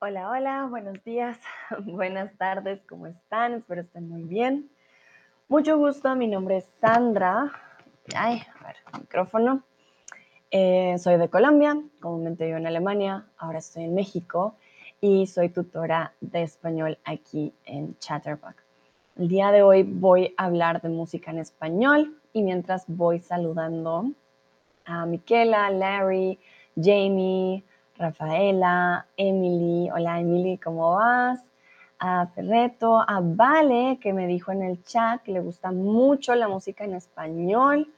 Hola, hola, buenos días, buenas tardes, ¿cómo están? Espero estén muy bien. Mucho gusto, mi nombre es Sandra. Ay, a ver, micrófono. Eh, soy de Colombia, comúnmente vivo en Alemania, ahora estoy en México y soy tutora de español aquí en Chatterbox. El día de hoy voy a hablar de música en español y mientras voy saludando a Miquela, Larry, Jamie, Rafaela, Emily. Hola Emily, ¿cómo vas? A Ferreto, a Vale, que me dijo en el chat que le gusta mucho la música en español.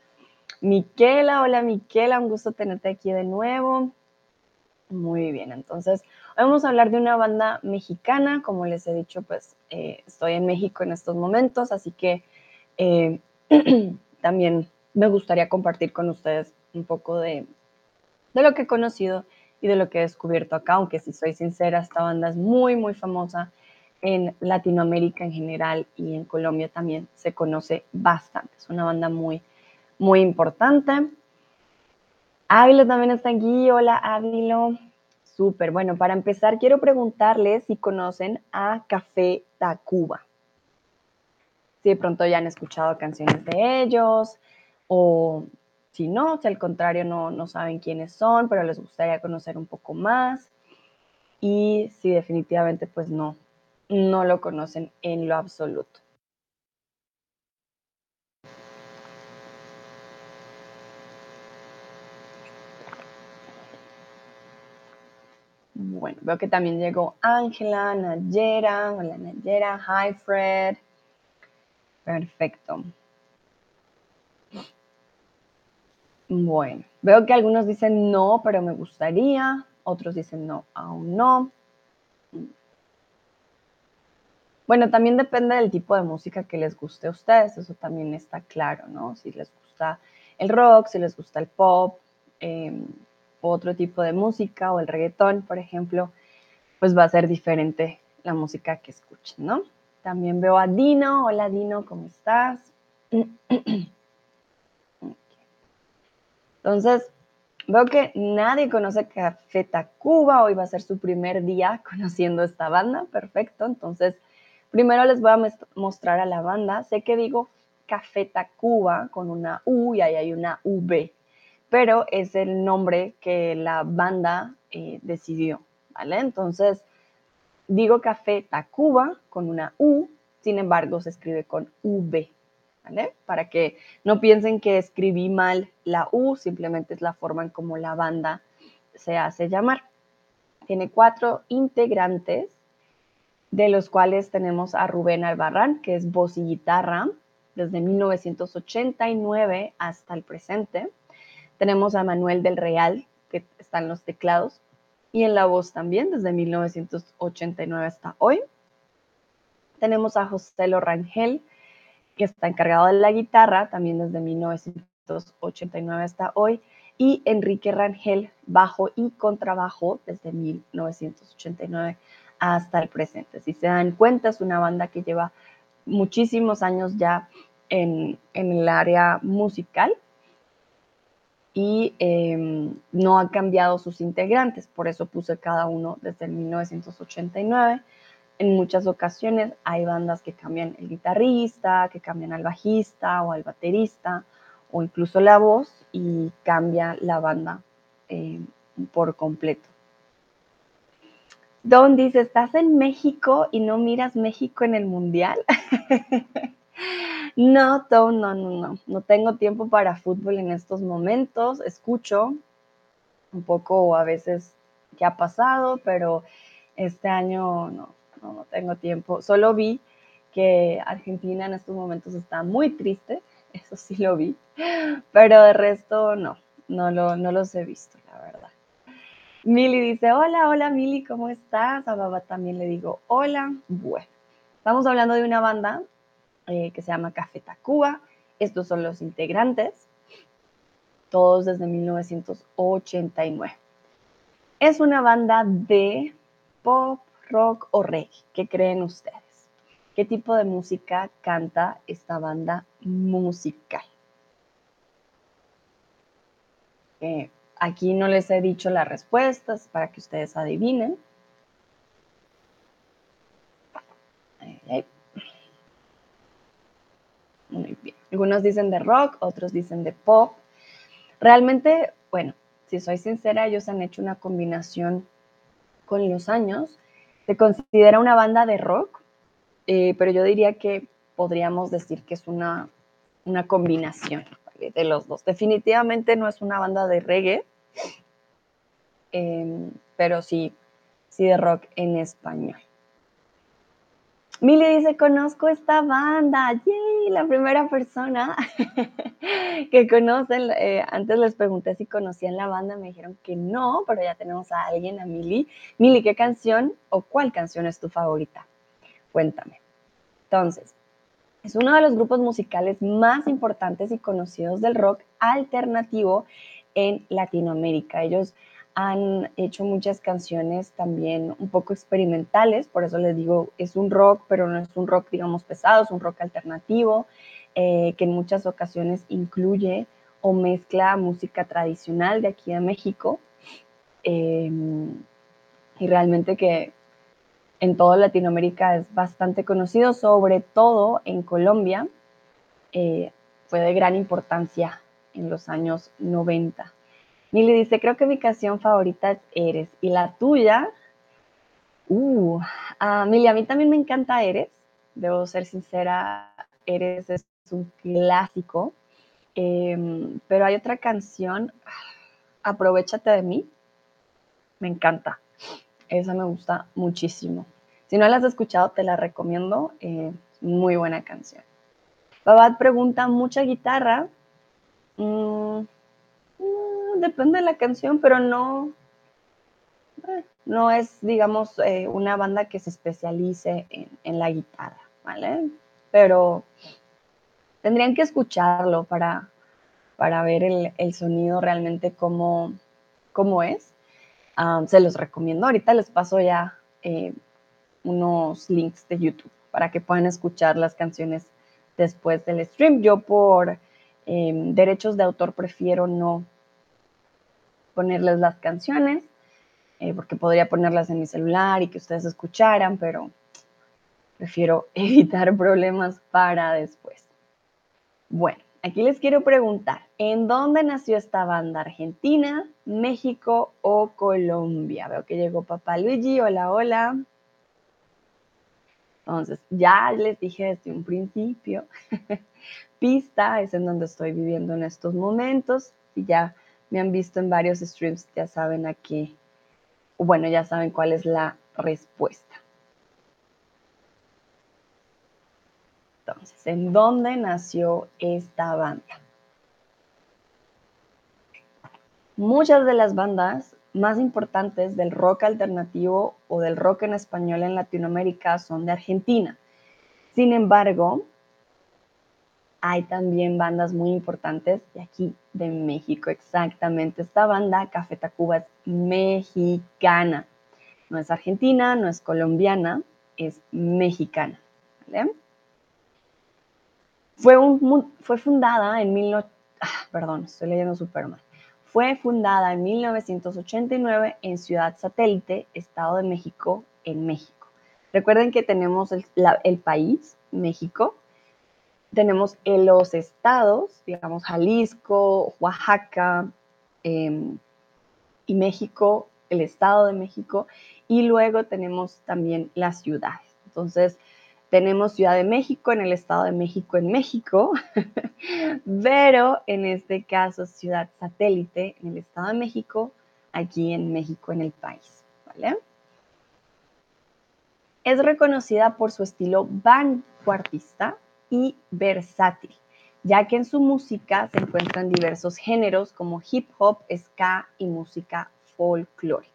Miquela, hola Miquela, un gusto tenerte aquí de nuevo. Muy bien, entonces vamos a hablar de una banda mexicana. Como les he dicho, pues eh, estoy en México en estos momentos, así que eh, también me gustaría compartir con ustedes un poco de lo que he conocido y de lo que he descubierto acá, aunque si soy sincera, esta banda es muy, muy famosa en Latinoamérica en general y en Colombia también se conoce bastante. Es una banda muy, muy importante. Ávilo también está aquí. Hola, Ávilo. Súper. Bueno, para empezar, quiero preguntarles si conocen a Café Tacuba. Si de pronto ya han escuchado canciones de ellos o si no, si al contrario no, no saben quiénes son, pero les gustaría conocer un poco más. Y si definitivamente pues no, no lo conocen en lo absoluto. Bueno, veo que también llegó Ángela, Nayera. Hola Nayera, hi Fred. Perfecto. Bueno, veo que algunos dicen no, pero me gustaría, otros dicen no, aún no. Bueno, también depende del tipo de música que les guste a ustedes, eso también está claro, ¿no? Si les gusta el rock, si les gusta el pop, eh, otro tipo de música o el reggaetón, por ejemplo, pues va a ser diferente la música que escuchen, ¿no? También veo a Dino. Hola Dino, ¿cómo estás? Entonces, veo que nadie conoce Café Tacuba. Hoy va a ser su primer día conociendo esta banda. Perfecto. Entonces, primero les voy a mostrar a la banda. Sé que digo Café Tacuba con una U y ahí hay una V, pero es el nombre que la banda eh, decidió, ¿vale? Entonces, digo Café Tacuba con una U, sin embargo, se escribe con V. Para que no piensen que escribí mal la U, simplemente es la forma en cómo la banda se hace llamar. Tiene cuatro integrantes, de los cuales tenemos a Rubén Albarrán, que es voz y guitarra, desde 1989 hasta el presente. Tenemos a Manuel del Real, que está en los teclados, y en la voz también, desde 1989 hasta hoy. Tenemos a José Lorangel, que está encargado de la guitarra, también desde 1989 hasta hoy, y Enrique Rangel, bajo y contrabajo desde 1989 hasta el presente. Si se dan cuenta, es una banda que lleva muchísimos años ya en, el área musical y em, no ha cambiado sus integrantes, por eso puse cada uno desde 1989 en muchas ocasiones hay bandas que cambian el guitarrista, que cambian al bajista o al baterista o incluso la voz y cambia la banda eh, por completo. Don dice, ¿estás en México y no miras México en el Mundial? no, Don, no, no, no. No tengo tiempo para fútbol en estos momentos. Escucho un poco a veces qué ha pasado, pero este año no, no, tengo tiempo. Solo vi que Argentina en estos momentos está muy triste, eso sí lo vi, pero de resto no, no, lo, no los he visto, la verdad. Mili dice, hola, hola Mili, ¿cómo estás? A Baba también le digo, hola. Bueno, estamos hablando de una banda eh, que se llama Café Tacuba. Estos son los integrantes, todos desde 1989. Es una banda de pop, rock o reggae. ¿Qué creen ustedes? ¿Qué tipo de música canta esta banda musical? Eh, aquí no les he dicho las respuestas para que ustedes adivinen. Muy bien. Algunos dicen de rock, otros dicen de pop. Realmente, bueno, si soy sincera, ellos han hecho una combinación con los años se considera una banda de rock, eh, pero yo diría que podríamos decir que es una, una combinación de los dos. Definitivamente no es una banda de reggae, em, pero sí, sí de rock en español. Mili dice, conozco esta banda, ¡yay! La primera persona que conocen, eh, antes les pregunté si conocían la banda, me dijeron que no, pero ya tenemos a alguien, a Mili. Mili, ¿qué canción o cuál canción es tu favorita? Cuéntame. Entonces, es uno de los grupos musicales más importantes y conocidos del rock alternativo en Latinoamérica. Ellos han hecho muchas canciones también un poco experimentales, por eso les digo, es un rock, pero no es un rock, digamos, pesado, es un rock alternativo, eh, que en muchas ocasiones incluye o mezcla música tradicional de aquí de México. Em, y realmente que en toda Latinoamérica es bastante conocido, sobre todo en Colombia. Eh, fue de gran importancia en los años 90. Mili dice, creo que mi canción favorita es Eres. ¿Y la tuya? Uh, uh Mili, a mí también me encanta Eres. Debo ser sincera, Eres es un clásico. Em, pero hay otra canción, Aprovechate de mí. Me encanta. Esa me gusta muchísimo. Si no la has escuchado, te la recomiendo. Eh, muy buena canción. Babat pregunta, ¿mucha guitarra? Mm, depende de la canción, pero no, eh, no es, digamos, eh, una banda que se especialice en, la guitarra, ¿vale? Pero tendrían que escucharlo para, para ver el, sonido realmente cómo, cómo es. Ah, se los recomiendo. Ahorita les paso ya eh, unos links de YouTube para que puedan escuchar las canciones después del stream. Yo por em, derechos de autor prefiero no ponerles las canciones, eh, porque podría ponerlas en mi celular y que ustedes escucharan, pero prefiero evitar problemas para después. Bueno, Aquí les quiero preguntar, ¿en dónde nació esta banda? ¿Argentina, México o Colombia? Veo que llegó papá Luigi, hola, hola. Entonces, ya les dije desde un principio, pista es en donde estoy viviendo en estos momentos. Si ya me han visto en varios streams, ya saben aquí, bueno, ya saben cuál es la respuesta. Entonces, ¿en dónde nació esta banda? Muchas de las bandas más importantes del rock alternativo o del rock en español en Latinoamérica son de Argentina. Sin embargo, hay también bandas muy importantes de aquí, de México. Exactamente, esta banda, Café Tacuba, es mexicana. No es argentina, no es colombiana, es mexicana. Fue, fundada en mil, ah, 1989 en Ciudad Satélite, Estado de México, en México. Recuerden que tenemos el, país, México, tenemos los estados, digamos Jalisco, Oaxaca em, y México, el Estado de México, y luego tenemos también las ciudades. Entonces, tenemos Ciudad de México en el Estado de México en México, pero en este caso Ciudad Satélite en el Estado de México, aquí en México en el país. ¿vale? Es reconocida por su estilo vanguardista y versátil, ya que en su música se encuentran diversos géneros como hip hop, ska y música folclórica.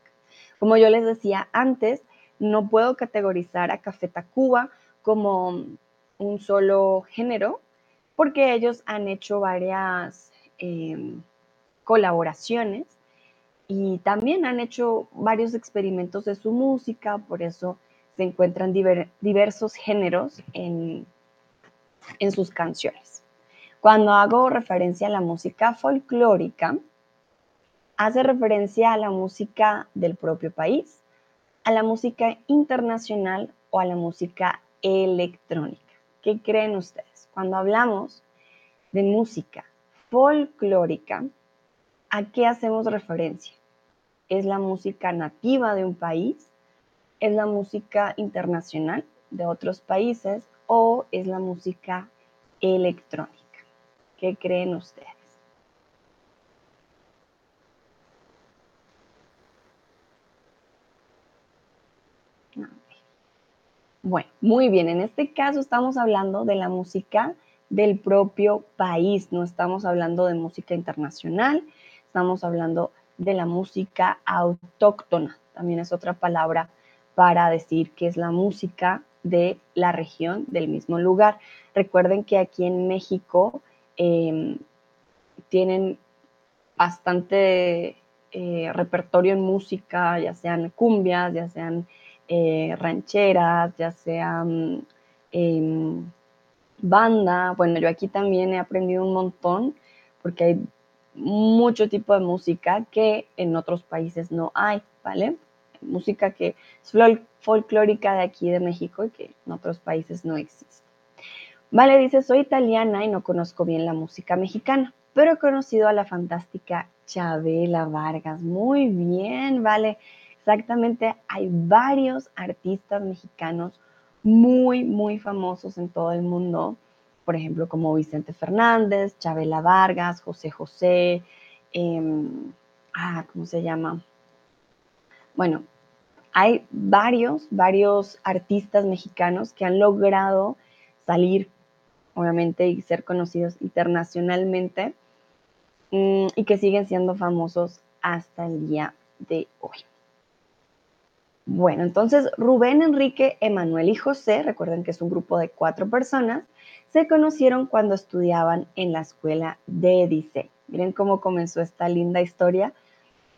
Como yo les decía antes, no puedo categorizar a Café Tacuba como un solo género, porque ellos han hecho varias em, colaboraciones y también han hecho varios experimentos de su música, por eso se encuentran diversos géneros en, en sus canciones. Cuando hago referencia a la música folclórica, hace referencia a la música del propio país, a la música internacional o a la música electrónica. ¿Qué creen ustedes? Cuando hablamos de música folclórica, ¿a qué hacemos referencia? ¿Es la música nativa de un país? ¿Es la música internacional de otros países? ¿O es la música electrónica? ¿Qué creen ustedes? Bueno, muy bien, en este caso estamos hablando de la música del propio país, no estamos hablando de música internacional, estamos hablando de la música autóctona, también es otra palabra para decir que es la música de la región, del mismo lugar. Recuerden que aquí en México em, tienen bastante eh, repertorio en música, ya sean cumbias, ya sean eh, rancheras, ya sean em, banda. Bueno, yo aquí también he aprendido un montón porque hay mucho tipo de música que en otros países no hay, ¿vale? Música que es folclórica de aquí de México que en otros países no existe. Vale, dice, soy italiana y no conozco bien la música mexicana, pero he conocido a la fantástica Chabela Vargas. Muy bien, vale. Exactamente, hay varios artistas mexicanos muy, muy famosos en todo el mundo, por ejemplo, como Vicente Fernández, Chabela Vargas, José José, em, ah, ¿cómo se llama? Bueno, hay varios, varios artistas mexicanos que han logrado salir, obviamente, y ser conocidos internacionalmente mm, y que siguen siendo famosos hasta el día de hoy. Bueno, entonces Rubén, Enrique, Emanuel y José, recuerden que es un grupo de cuatro personas, se conocieron cuando estudiaban en la escuela de diseño. Miren cómo comenzó esta linda historia.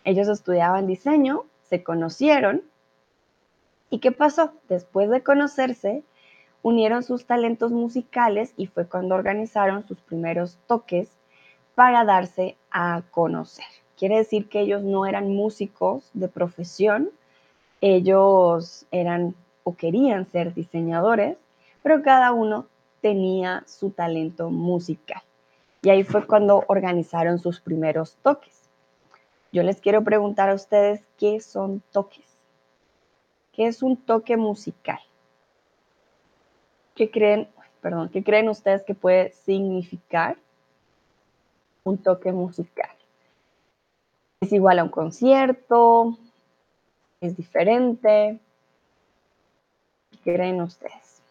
Ellos estudiaban diseño, se conocieron. ¿Y qué pasó? Después de conocerse, unieron sus talentos musicales y fue cuando organizaron sus primeros toques para darse a conocer. Quiere decir que ellos no eran músicos de profesión, ellos eran o querían ser diseñadores, pero cada uno tenía su talento musical. Y ahí fue cuando organizaron sus primeros toques. Yo les quiero preguntar a ustedes qué son toques. ¿Qué es un toque musical? ¿Qué creen, perdón, qué creen ustedes que puede significar un toque musical? ¿Es igual a un concierto? es diferente. ¿Qué creen ustedes?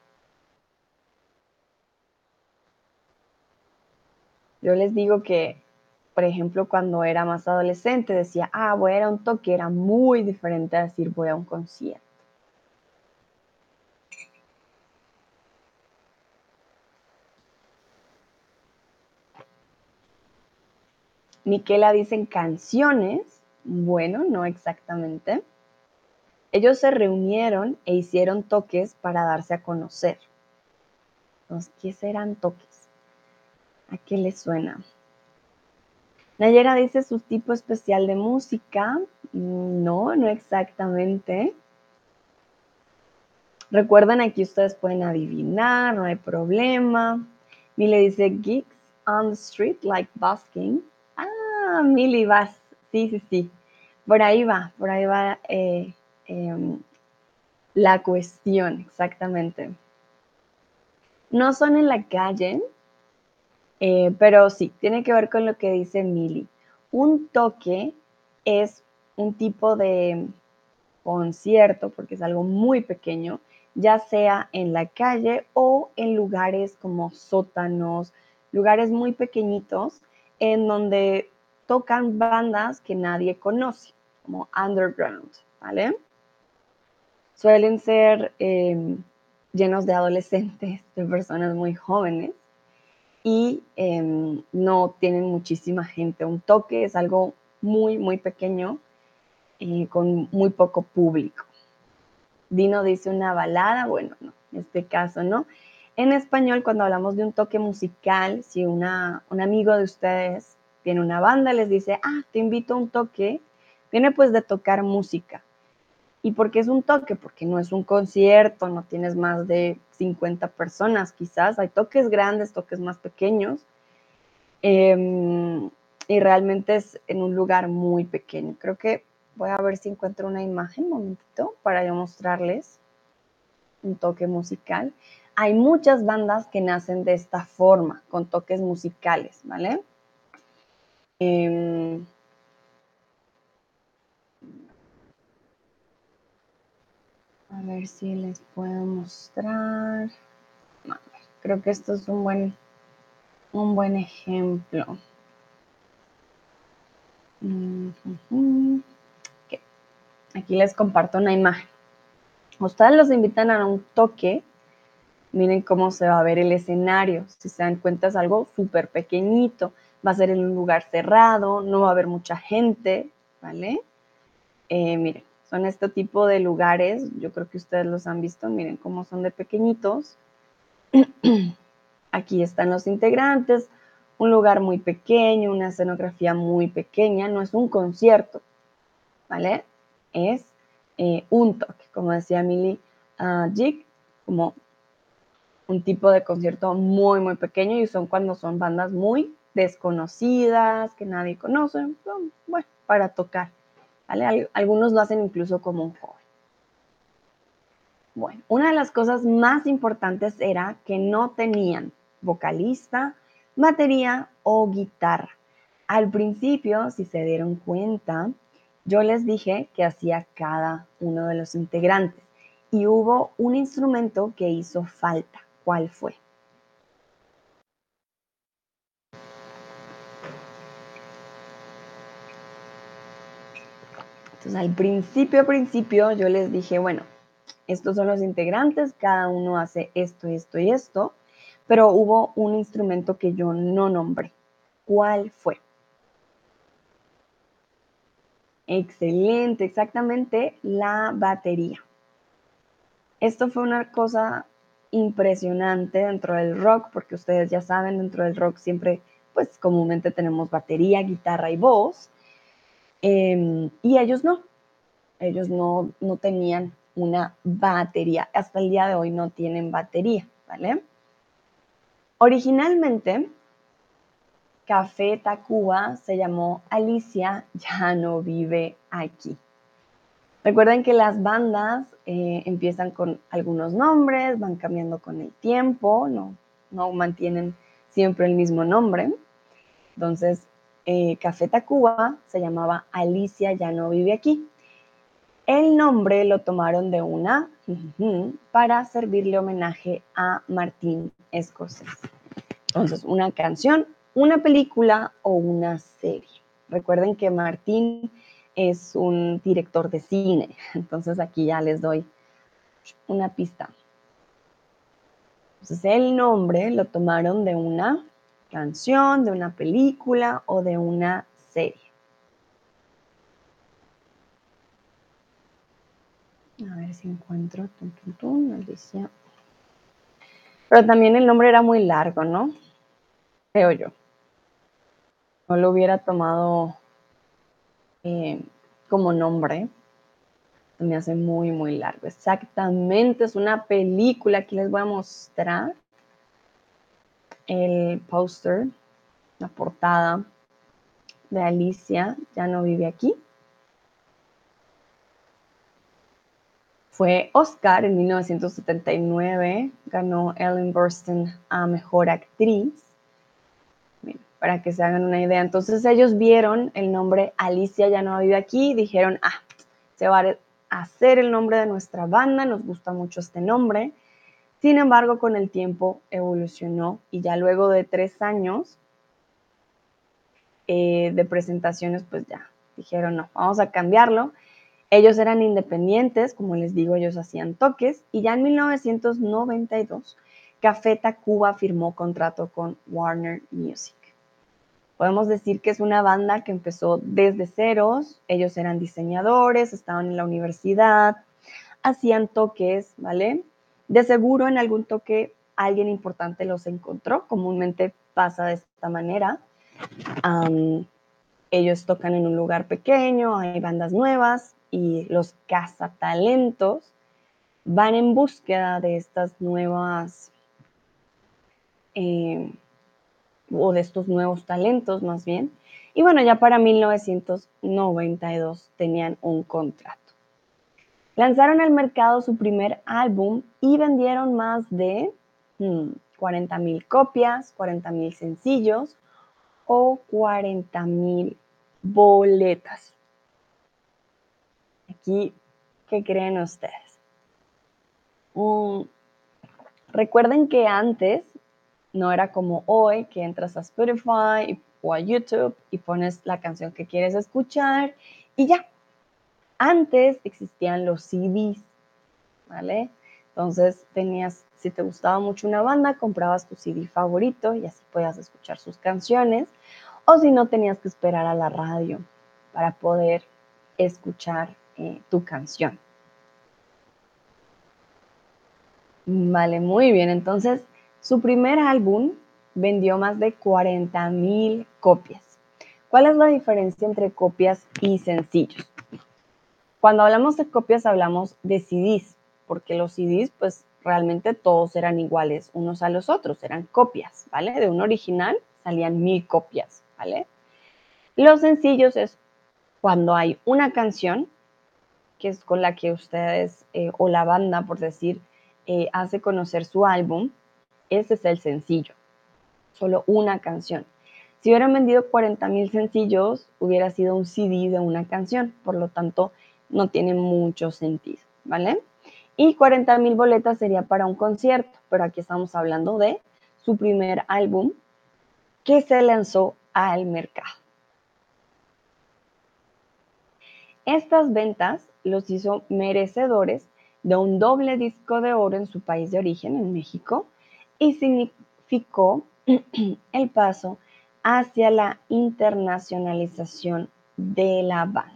Yo les digo que, por ejemplo, cuando era más adolescente decía, ah, voy a ir a un toque, era muy diferente a decir voy a un concierto. Miquela dicen canciones. Bueno, no exactamente. Ellos se reunieron e hicieron toques para darse a conocer. Entonces, ¿qué serán toques? ¿A qué les suena? Nayera dice su tipo especial de música. No, no exactamente. Recuerden, aquí ustedes pueden adivinar, no hay problema. Mile dice gigs on the street like busking. Ah, Mili, vas. Sí, sí, sí. Por ahí va, por ahí va eh, Em, la cuestión, exactamente. No son en la calle, eh, pero sí, tiene que ver con lo que dice Mili. Un toque es un tipo de concierto, porque es algo muy pequeño, ya sea en la calle o en lugares como sótanos, lugares muy pequeñitos en donde tocan bandas que nadie conoce, como underground, ¿vale? suelen ser em, llenos de adolescentes, de personas muy jóvenes y em, no tienen muchísima gente. Un toque es algo muy, muy pequeño y con muy poco público. Dino dice una balada, bueno, no, en este caso no. En español, cuando hablamos de un toque musical, si un amigo de ustedes tiene una banda, les dice, ah, te invito a un toque, viene pues de tocar música. ¿Y por qué es un toque? Porque no es un concierto, no tienes más de 50 personas quizás, hay toques grandes, toques más pequeños, Em, y realmente es en un lugar muy pequeño. Creo que voy a ver si encuentro una imagen, un momentito, para yo mostrarles un toque musical. Hay muchas bandas que nacen de esta forma, con toques musicales, ¿vale? Em, a ver si les puedo mostrar. creo que esto es un buen, un buen ejemplo. Aquí les comparto una imagen. Ustedes los invitan a un toque. Miren cómo se va a ver el escenario. Si se dan cuenta es algo súper pequeñito. Va a ser en un lugar cerrado, no va a haber mucha gente, ¿vale? Eh, miren, son este tipo de lugares. Yo creo que ustedes los han visto. Miren cómo son de pequeñitos. Aquí están los integrantes un lugar muy pequeño, una escenografía muy pequeña, no es un concierto, ¿vale? Es eh, un toque, como decía Millie uh, Jig, como un tipo de concierto muy, muy pequeño y son cuando son bandas muy desconocidas, que nadie conoce, bueno, para tocar. Algunos lo hacen incluso como un joven. Bueno, una de las cosas más importantes era que no tenían vocalista, batería o guitarra. Al principio, si se dieron cuenta, yo les dije que hacía cada uno de los integrantes y hubo un instrumento que hizo falta. ¿Cuál fue? Entonces, al principio, principio, yo les dije, bueno, estos son los integrantes, cada uno hace esto, esto y esto pero hubo un instrumento que yo no nombré. ¿Cuál fue? Excelente, exactamente la batería. Esto fue una cosa impresionante dentro del rock, porque ustedes ya saben, dentro del rock siempre, pues comúnmente tenemos batería, guitarra y voz. Em, y ellos no, ellos no, no tenían una batería. Hasta el día de hoy no tienen batería, ¿vale? Originalmente, Café Tacuba se llamó Alicia ya no vive aquí. Recuerden que las bandas eh, empiezan con algunos nombres, van cambiando con el tiempo, no, no mantienen siempre el mismo nombre. Entonces, eh, Café Tacuba se llamaba Alicia ya no vive aquí. El nombre lo tomaron de una para servirle homenaje a Martín Scorsese. Entonces, una canción, una película o una serie. Recuerden que Martín es un director de cine, entonces aquí ya les doy una pista. Entonces, el nombre lo tomaron de una canción, de una película o de una serie. A ver si encuentro. Tum, Pero también el nombre era muy largo, ¿no? Creo yo. No lo hubiera tomado eh, como nombre. Me hace muy, muy largo. Exactamente, es una película. Aquí les voy a mostrar el póster, la portada de Alicia. Ya no vive aquí. Fue Oscar en 1979, ganó Ellen Burstyn a Mejor Actriz, para que se hagan una idea. Entonces ellos vieron el nombre Alicia ya no vive aquí, dijeron, ah, se va a hacer el nombre de nuestra banda, nos gusta mucho este nombre. Sin embargo, con el tiempo evolucionó y ya luego de tres años eh, de presentaciones, pues ya dijeron, no, vamos a cambiarlo ellos eran independientes, como les digo, ellos hacían toques y ya en 1992 Café Tacuba firmó contrato con Warner Music. Podemos decir que es una banda que empezó desde ceros, ellos eran diseñadores, estaban en la universidad, hacían toques, ¿vale? De seguro en algún toque alguien importante los encontró, comúnmente pasa de esta manera. ellos tocan en un lugar pequeño, hay bandas nuevas, y los cazatalentos van en búsqueda de estas nuevas, eh, o de estos nuevos talentos más bien. Y bueno, ya para 1992 tenían un contrato. Lanzaron al mercado su primer álbum y vendieron más de 40 hmm, mil copias, 40 mil sencillos o 40 mil boletas. Aquí, ¿qué creen ustedes? Mm, recuerden que antes no era como hoy, que entras a Spotify o a YouTube y pones la canción que quieres escuchar y ya. Antes existían los CDs, ¿vale? Entonces tenías, si te gustaba mucho una banda, comprabas tu CD favorito y así podías escuchar sus canciones. O si no, tenías que esperar a la radio para poder escuchar eh, tu canción. Vale, muy bien. Entonces, su primer álbum vendió más de 40 mil copias. ¿Cuál es la diferencia entre copias y sencillos? Cuando hablamos de copias hablamos de CDs, porque los CDs pues realmente todos eran iguales unos a los otros, eran copias, ¿vale? De un original salían mil copias, ¿vale? Los sencillos es cuando hay una canción, que es con la que ustedes eh, o la banda, por decir, eh, hace conocer su álbum, ese es el sencillo, solo una canción. Si hubieran vendido 40 mil sencillos, hubiera sido un CD de una canción, por lo tanto, no tiene mucho sentido, ¿vale? Y 40 mil boletas sería para un concierto, pero aquí estamos hablando de su primer álbum que se lanzó al mercado. Estas ventas los hizo merecedores de un doble disco de oro en su país de origen, en México, y significó el paso hacia la internacionalización de la banda.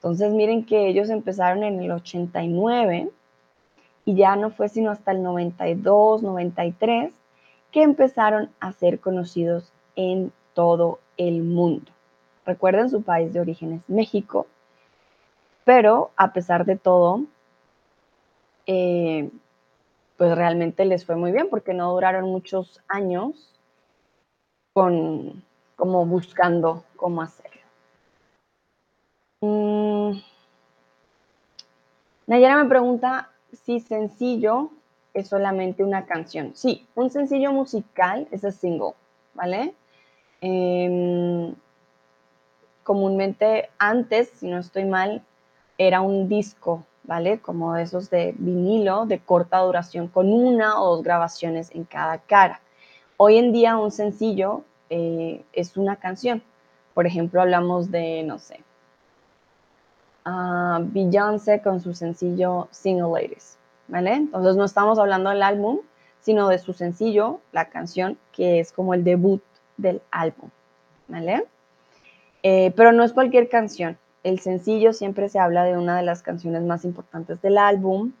Entonces miren que ellos empezaron en el 89 y ya no fue sino hasta el 92, 93 que empezaron a ser conocidos en todo el mundo. Recuerden, su país de origen es México, pero a pesar de todo, eh, pues realmente les fue muy bien porque no duraron muchos años con como buscando cómo hacerlo. Mm. Nayara me pregunta si sencillo es solamente una canción. Sí, un sencillo musical es el single, ¿vale? Em, comúnmente antes, si no estoy mal, era un disco, ¿vale? Como esos de vinilo de corta duración con una o dos grabaciones en cada cara. Hoy en día un sencillo eh, es una canción. Por ejemplo, hablamos de, no sé, uh, Beyoncé con su sencillo Single Ladies, ¿vale? Entonces no estamos hablando del álbum, sino de su sencillo, la canción, que es como el debut del álbum, ¿vale? Eh, pero no es cualquier canción. El sencillo siempre se habla de una de las canciones más importantes del álbum,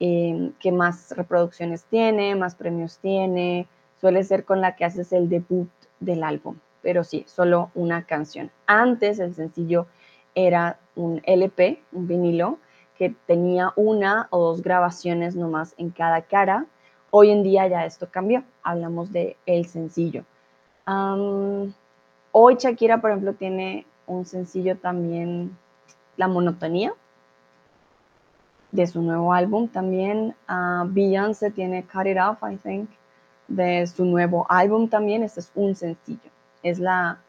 eh, que más reproducciones tiene, más premios tiene, suele ser con la que haces el debut del álbum, pero sí, solo una canción. Antes el sencillo era un LP, un vinilo, que tenía una o dos grabaciones nomás en cada cara. Hoy en día ya esto cambió, hablamos de el sencillo. hoy Shakira, por ejemplo, tiene un sencillo también, La Monotonía, de su nuevo álbum. También uh, Beyoncé tiene Cut It Off, I think, de su nuevo álbum también. Este es un sencillo. Es la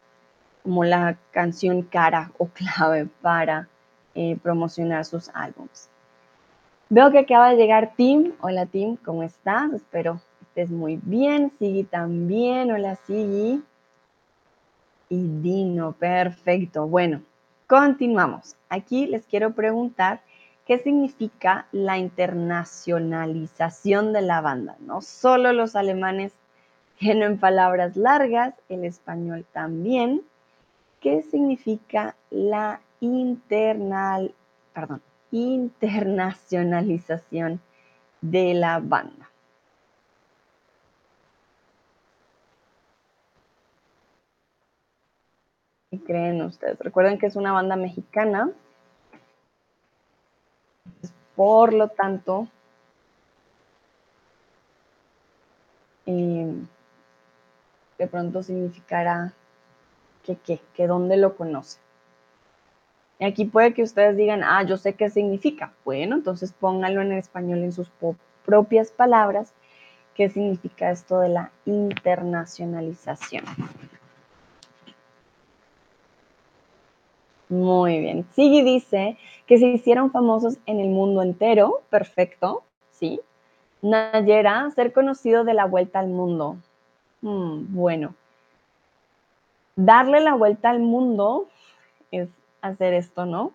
como la canción cara o clave para eh, promocionar sus álbumes. Veo que acaba de llegar Tim. Hola Tim, ¿cómo estás? Espero estés muy bien. Sigui también. Hola Sigui. Y Dino, perfecto. Bueno, continuamos. Aquí les quiero preguntar qué significa la internacionalización de la banda. No solo los alemanes tienen palabras largas, el español también. ¿Qué significa la internal, perdón, internacionalización de la banda? ¿Qué creen ustedes? Recuerden que es una banda mexicana. Por lo tanto, eh, de pronto significará que qué, que dónde lo conoce. Y aquí puede que ustedes digan, ah, yo sé qué significa. Bueno, entonces pónganlo en español en sus propias palabras. ¿Qué significa esto de la internacionalización? Muy bien. Sigui dice que se hicieron famosos en el mundo entero. Perfecto, sí. Nayera, ser conocido de la vuelta al mundo. Hmm, bueno, darle la vuelta al mundo es hacer esto, ¿no?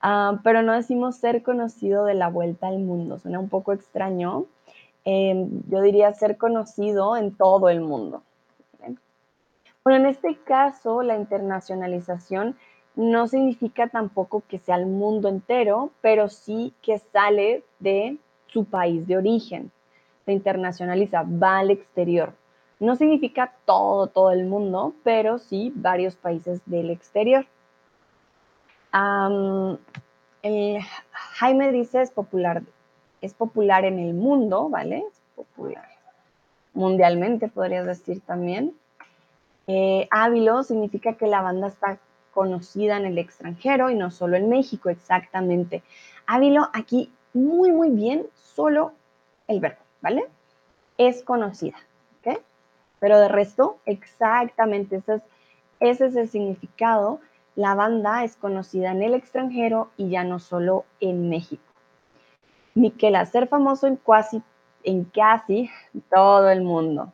Ah, pero no decimos ser conocido de la vuelta al mundo, suena un poco extraño. Em, yo diría ser conocido en todo el mundo. Bueno, en este caso, la internacionalización no significa tampoco que sea el mundo entero, pero sí que sale de su país de origen. Se internacionaliza, va al exterior. No significa todo, todo el mundo, pero sí varios países del exterior. Jaime dice es popular, es popular en el mundo, ¿vale? Es popular. Mundialmente podrías decir también. Eh, Ávilo significa que la banda está conocida en el extranjero y no solo en México, exactamente. Ávilo, aquí muy, muy bien, solo el verbo, ¿vale? Es conocida. Pero de resto, exactamente, ese es, el significado. La banda es conocida en el extranjero y ya no solo en México. Miquela, ser famoso en casi, en casi todo el mundo.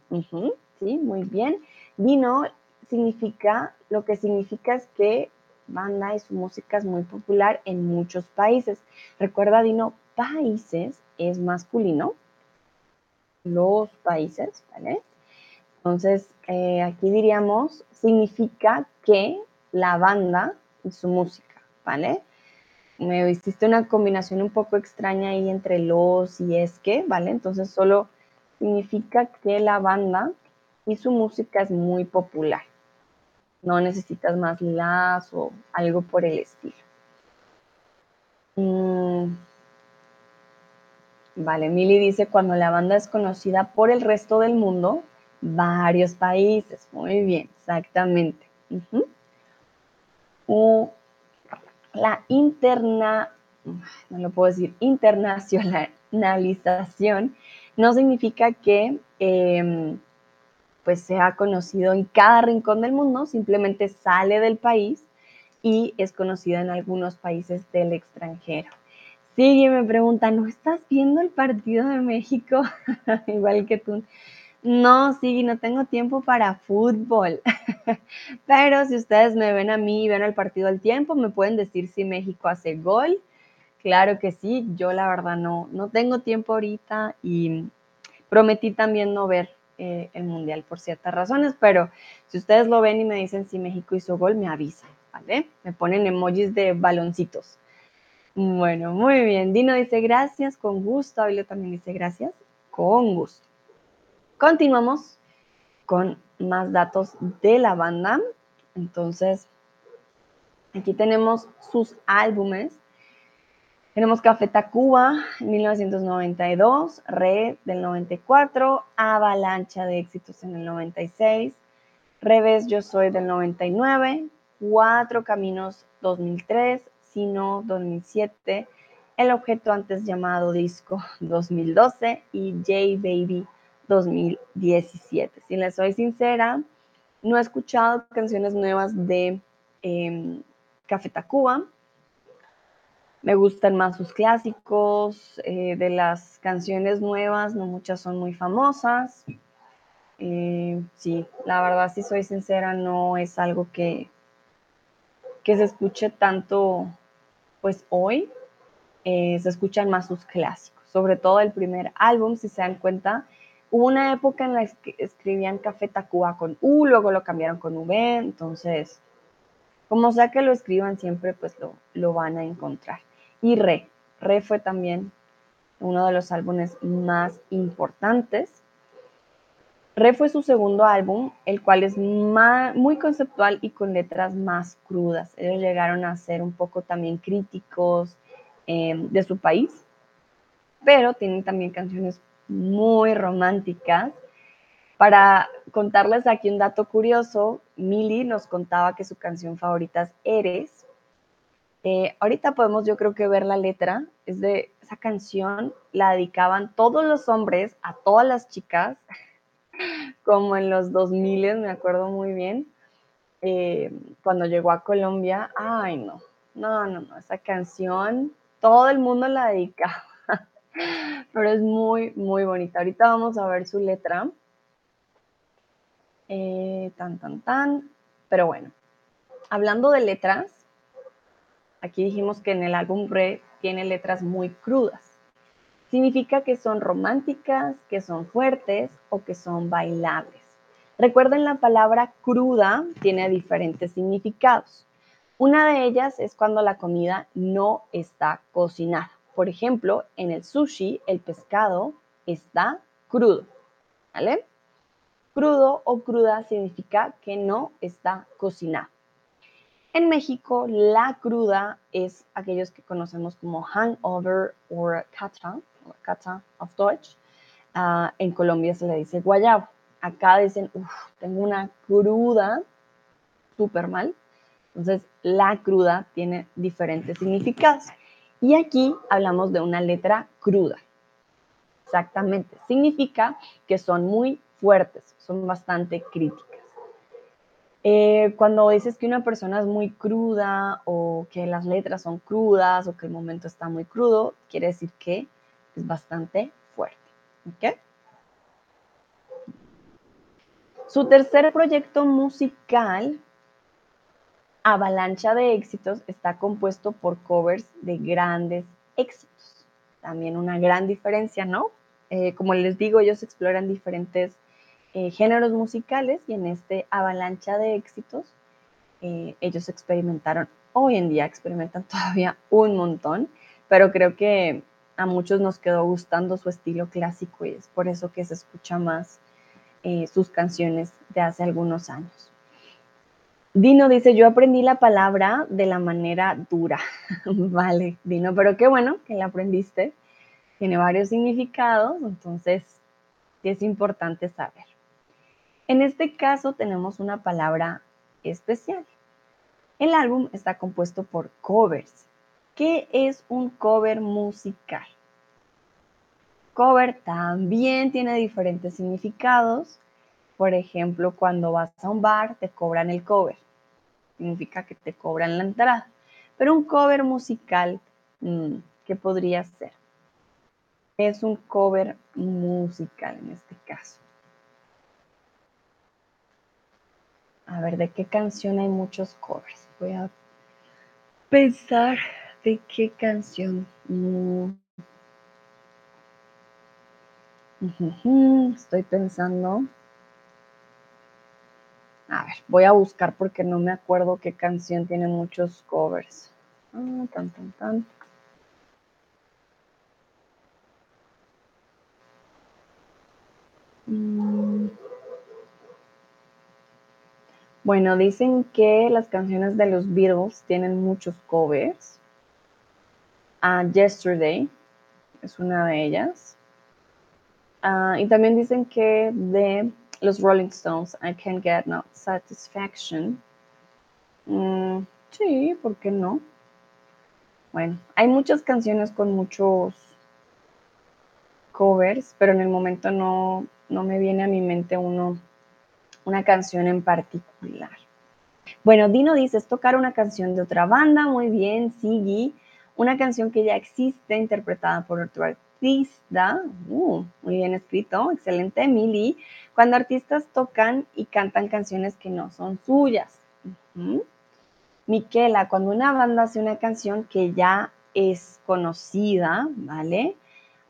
sí, muy bien. Dino significa, lo que significa es que banda y su música es muy popular en muchos países. Recuerda, Dino, países es masculino. Los países, ¿vale? Entonces, eh, aquí diríamos, significa que la banda y su música, ¿vale? Me hiciste una combinación un poco extraña ahí entre los y es que, ¿vale? Entonces solo significa que la banda y su música es muy popular. No necesitas más las o algo por el estilo. Mm. Vale, Mili dice, cuando la banda es conocida por el resto del mundo, varios países. Muy bien, exactamente. La interna, no lo puedo decir, internacionalización no significa que em, pues sea conocido en cada rincón del mundo, simplemente sale del país y es conocida en algunos países del extranjero. Sigue, me pregunta, ¿no estás viendo el partido de México? Igual que tú. No, sí, no tengo tiempo para fútbol. Pero si ustedes me ven a mí y ven el partido al tiempo, me pueden decir si México hace gol. Claro que sí, yo la verdad no, no tengo tiempo ahorita y prometí también no ver eh, el mundial por ciertas razones, pero si ustedes lo ven y me dicen si México hizo gol, me avisan, ¿vale? Me ponen emojis de baloncitos. Bueno, muy bien. Dino dice gracias, con gusto. Abelio también dice gracias, con gusto. Continuamos con más datos de la banda. Entonces, aquí tenemos sus álbumes. Tenemos Café Tacuba, 1992, Red del 94, Avalancha de éxitos en el 96, Revés Yo Soy del 99, Cuatro Caminos 2003, Sino 2007, El Objeto antes llamado Disco 2012 y J Baby 2017. Si les soy sincera, no he escuchado canciones nuevas de eh, Café Tacuba. Me gustan más sus clásicos. Eh, de las canciones nuevas, no muchas son muy famosas. Eh, sí, la verdad, si soy sincera, no es algo que, que se escuche tanto, pues hoy. Eh, se escuchan más sus clásicos, sobre todo el primer álbum, si se dan cuenta, Hubo una época en la que escribían Café Tacuba con U, luego lo cambiaron con V, entonces, como sea que lo escriban siempre, pues lo, lo van a encontrar. Y Re, Re fue también uno de los álbumes más importantes. Re fue su segundo álbum, el cual es muy conceptual y con letras más crudas. Ellos llegaron a ser un poco también críticos eh, de su país, pero tienen también canciones muy románticas. Para contarles aquí un dato curioso, Mili nos contaba que su canción favorita es Eres. Eh, ahorita podemos yo creo que ver la letra, es de esa canción, la dedicaban todos los hombres a todas las chicas, como en los 2000, me acuerdo muy bien, eh, cuando llegó a Colombia, ay no, no, no, no, esa canción, todo el mundo la dedica, pero es muy, muy bonita. Ahorita vamos a ver su letra. Eh, tan, tan, tan. Pero bueno, hablando de letras, aquí dijimos que en el álbum Re tiene letras muy crudas. Significa que son románticas, que son fuertes o que son bailables. Recuerden la palabra cruda tiene diferentes significados. Una de ellas es cuando la comida no está cocinada. Por ejemplo, en el sushi el pescado está crudo. Crudo o cruda significa que no está cocinado. En México, la cruda es aquellos que conocemos como hangover o kata, kata of Deutsch. Ah, en Colombia se le dice guayabo. Acá dicen, uff, tengo una cruda, súper mal. Entonces, la cruda tiene diferentes significados. Y aquí hablamos de una letra cruda. Exactamente. Significa que son muy fuertes, son bastante críticas. Eh, cuando dices que una persona es muy cruda o que las letras son crudas o que el momento está muy crudo, quiere decir que es bastante fuerte. Su tercer proyecto musical, Avalancha de Éxitos, está compuesto por covers de grandes éxitos. También una gran diferencia, ¿no? Eh, como les digo, ellos exploran diferentes eh, géneros musicales y en este avalancha de éxitos eh, ellos experimentaron, hoy en día experimentan todavía un montón, pero creo que a muchos nos quedó gustando su estilo clásico y es por eso que se escucha más sus canciones de hace algunos años. Dino dice, yo aprendí la palabra de la manera dura. vale, Dino, pero qué bueno que la aprendiste. Tiene varios significados, entonces es importante saber. En este caso tenemos una palabra especial. El álbum está compuesto por covers. ¿Qué es un cover musical? Cover también tiene diferentes significados. Por ejemplo, cuando vas a un bar te cobran el cover. Significa que te cobran la entrada. Pero un cover musical, mm, ¿qué podría ser? Es un cover musical en este caso. A ver, ¿de qué canción hay muchos covers? Voy a pensar de qué canción. Mm. Estoy pensando. A ver, voy a buscar porque no me acuerdo qué canción tiene muchos covers. Ah, tan, tan, tan. Mm. Bueno, dicen que las canciones de los Beatles tienen muchos covers. Uh, Yesterday es una de ellas. Ah, y también dicen que de los Rolling Stones, I Can't Get No Satisfaction. Mm, sí, ¿por qué no? Bueno, hay muchas canciones con muchos covers, pero en el momento no, no me viene a mi mente una canción en particular. Bueno, Dino dice, es tocar una canción de otra banda, muy bien, Sigui, una canción que ya existe, interpretada por otro artista, uh, muy bien escrito, excelente, Emily, cuando artistas tocan y cantan canciones que no son suyas. Miquela, cuando una banda hace una canción que ya es conocida, ¿vale?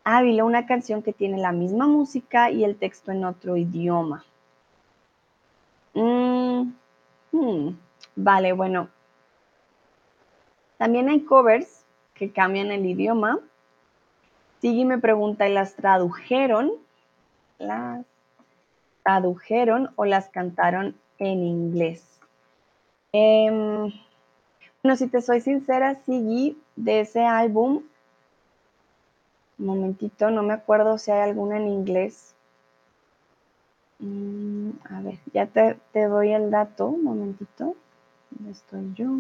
Ávila, una canción que tiene la misma música y el texto en otro idioma. Mm, hmm, vale, bueno. También hay covers que cambian el idioma. Sigui me pregunta, ¿y las tradujeron? ¿Las tradujeron o las cantaron en inglés? Em, bueno, si te soy sincera, Sigui, de ese álbum, un momentito, no me acuerdo si hay alguna en inglés. Mm, a ver, ya te, doy el dato, un momentito. ¿Dónde estoy yo?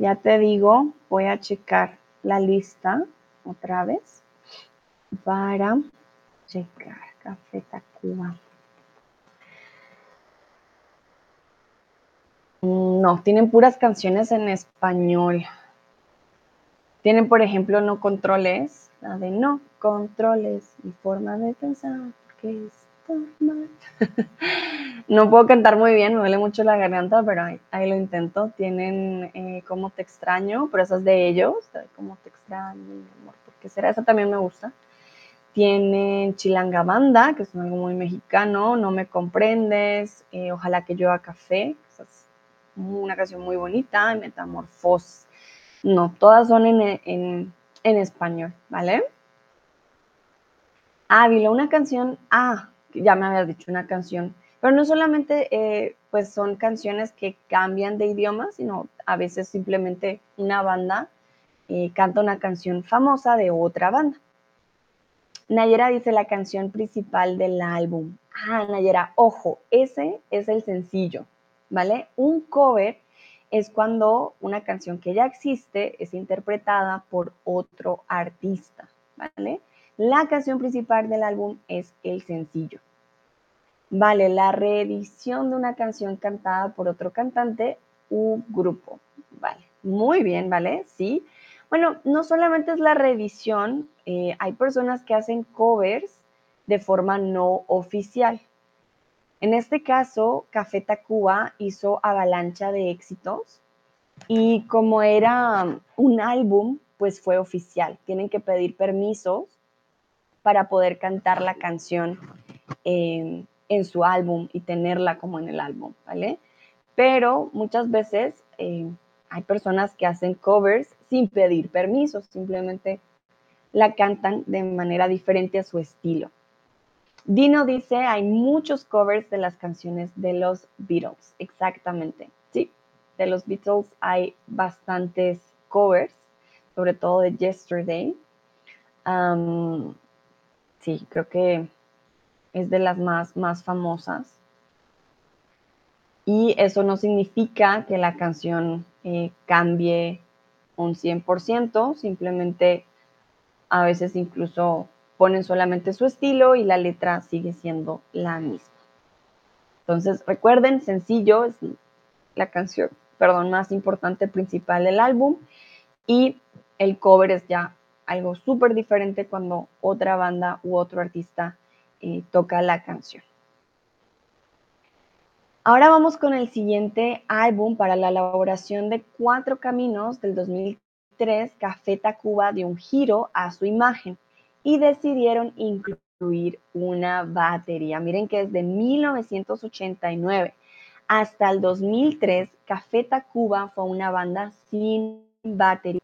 Ya te digo, voy a checar la lista otra vez para checar Café Tacuba. No, tienen puras canciones en español. Tienen, por ejemplo, No Controles, la de No Controles, mi forma de pensar, porque mal. no puedo cantar muy bien, me duele mucho la garganta, pero ahí, lo intento. Tienen eh, Como Te Extraño, pero esa es de ellos, Como Te Extraño, mi amor, porque será, esa también me gusta. Tienen Chilanga Banda, que es algo muy mexicano, No Me Comprendes, eh, Ojalá que llueva café, esa es una canción muy bonita, Metamorfos. No, todas son en, español, ¿vale? Ávila, una canción, ah, ya me habías dicho una canción, pero no solamente eh, pues son canciones que cambian de idioma, sino a veces simplemente una banda eh, canta una canción famosa de otra banda. Nayera dice la canción principal del álbum. Ah, Nayera, ojo, ese es el sencillo, ¿vale? Un cover es cuando una canción que ya existe es interpretada por otro artista, ¿vale? La canción principal del álbum es el sencillo. Vale, la reedición de una canción cantada por otro cantante u grupo. Vale, muy bien, ¿vale? Sí. Bueno, no solamente es la reedición, eh, hay personas que hacen covers de forma no oficial. En este caso, Café Tacuba hizo avalancha de éxitos y como era un álbum, pues fue oficial. Tienen que pedir permisos para poder cantar la canción en su álbum y tenerla como en el álbum, ¿vale? Pero muchas veces eh, hay personas que hacen covers sin pedir permisos, simplemente la cantan de manera diferente a su estilo. Dino dice, hay muchos covers de las canciones de los Beatles. Exactamente, sí. De los Beatles hay bastantes covers, sobre todo de Yesterday. Sí, creo que es de las más, más famosas. Y eso no significa que la canción eh, cambie un 100%, simplemente a veces incluso ponen solamente su estilo y la letra sigue siendo la misma. Entonces, recuerden, sencillo es la canción, perdón, más importante principal del álbum y el cover es ya algo súper diferente cuando otra banda u otro artista eh, toca la canción. Ahora vamos con el siguiente álbum para la elaboración de Cuatro Caminos del 2003, Café Tacuba de un giro a su imagen y decidieron incluir una batería. Miren que desde 1989 hasta el 2003, Café Tacuba fue una banda sin batería.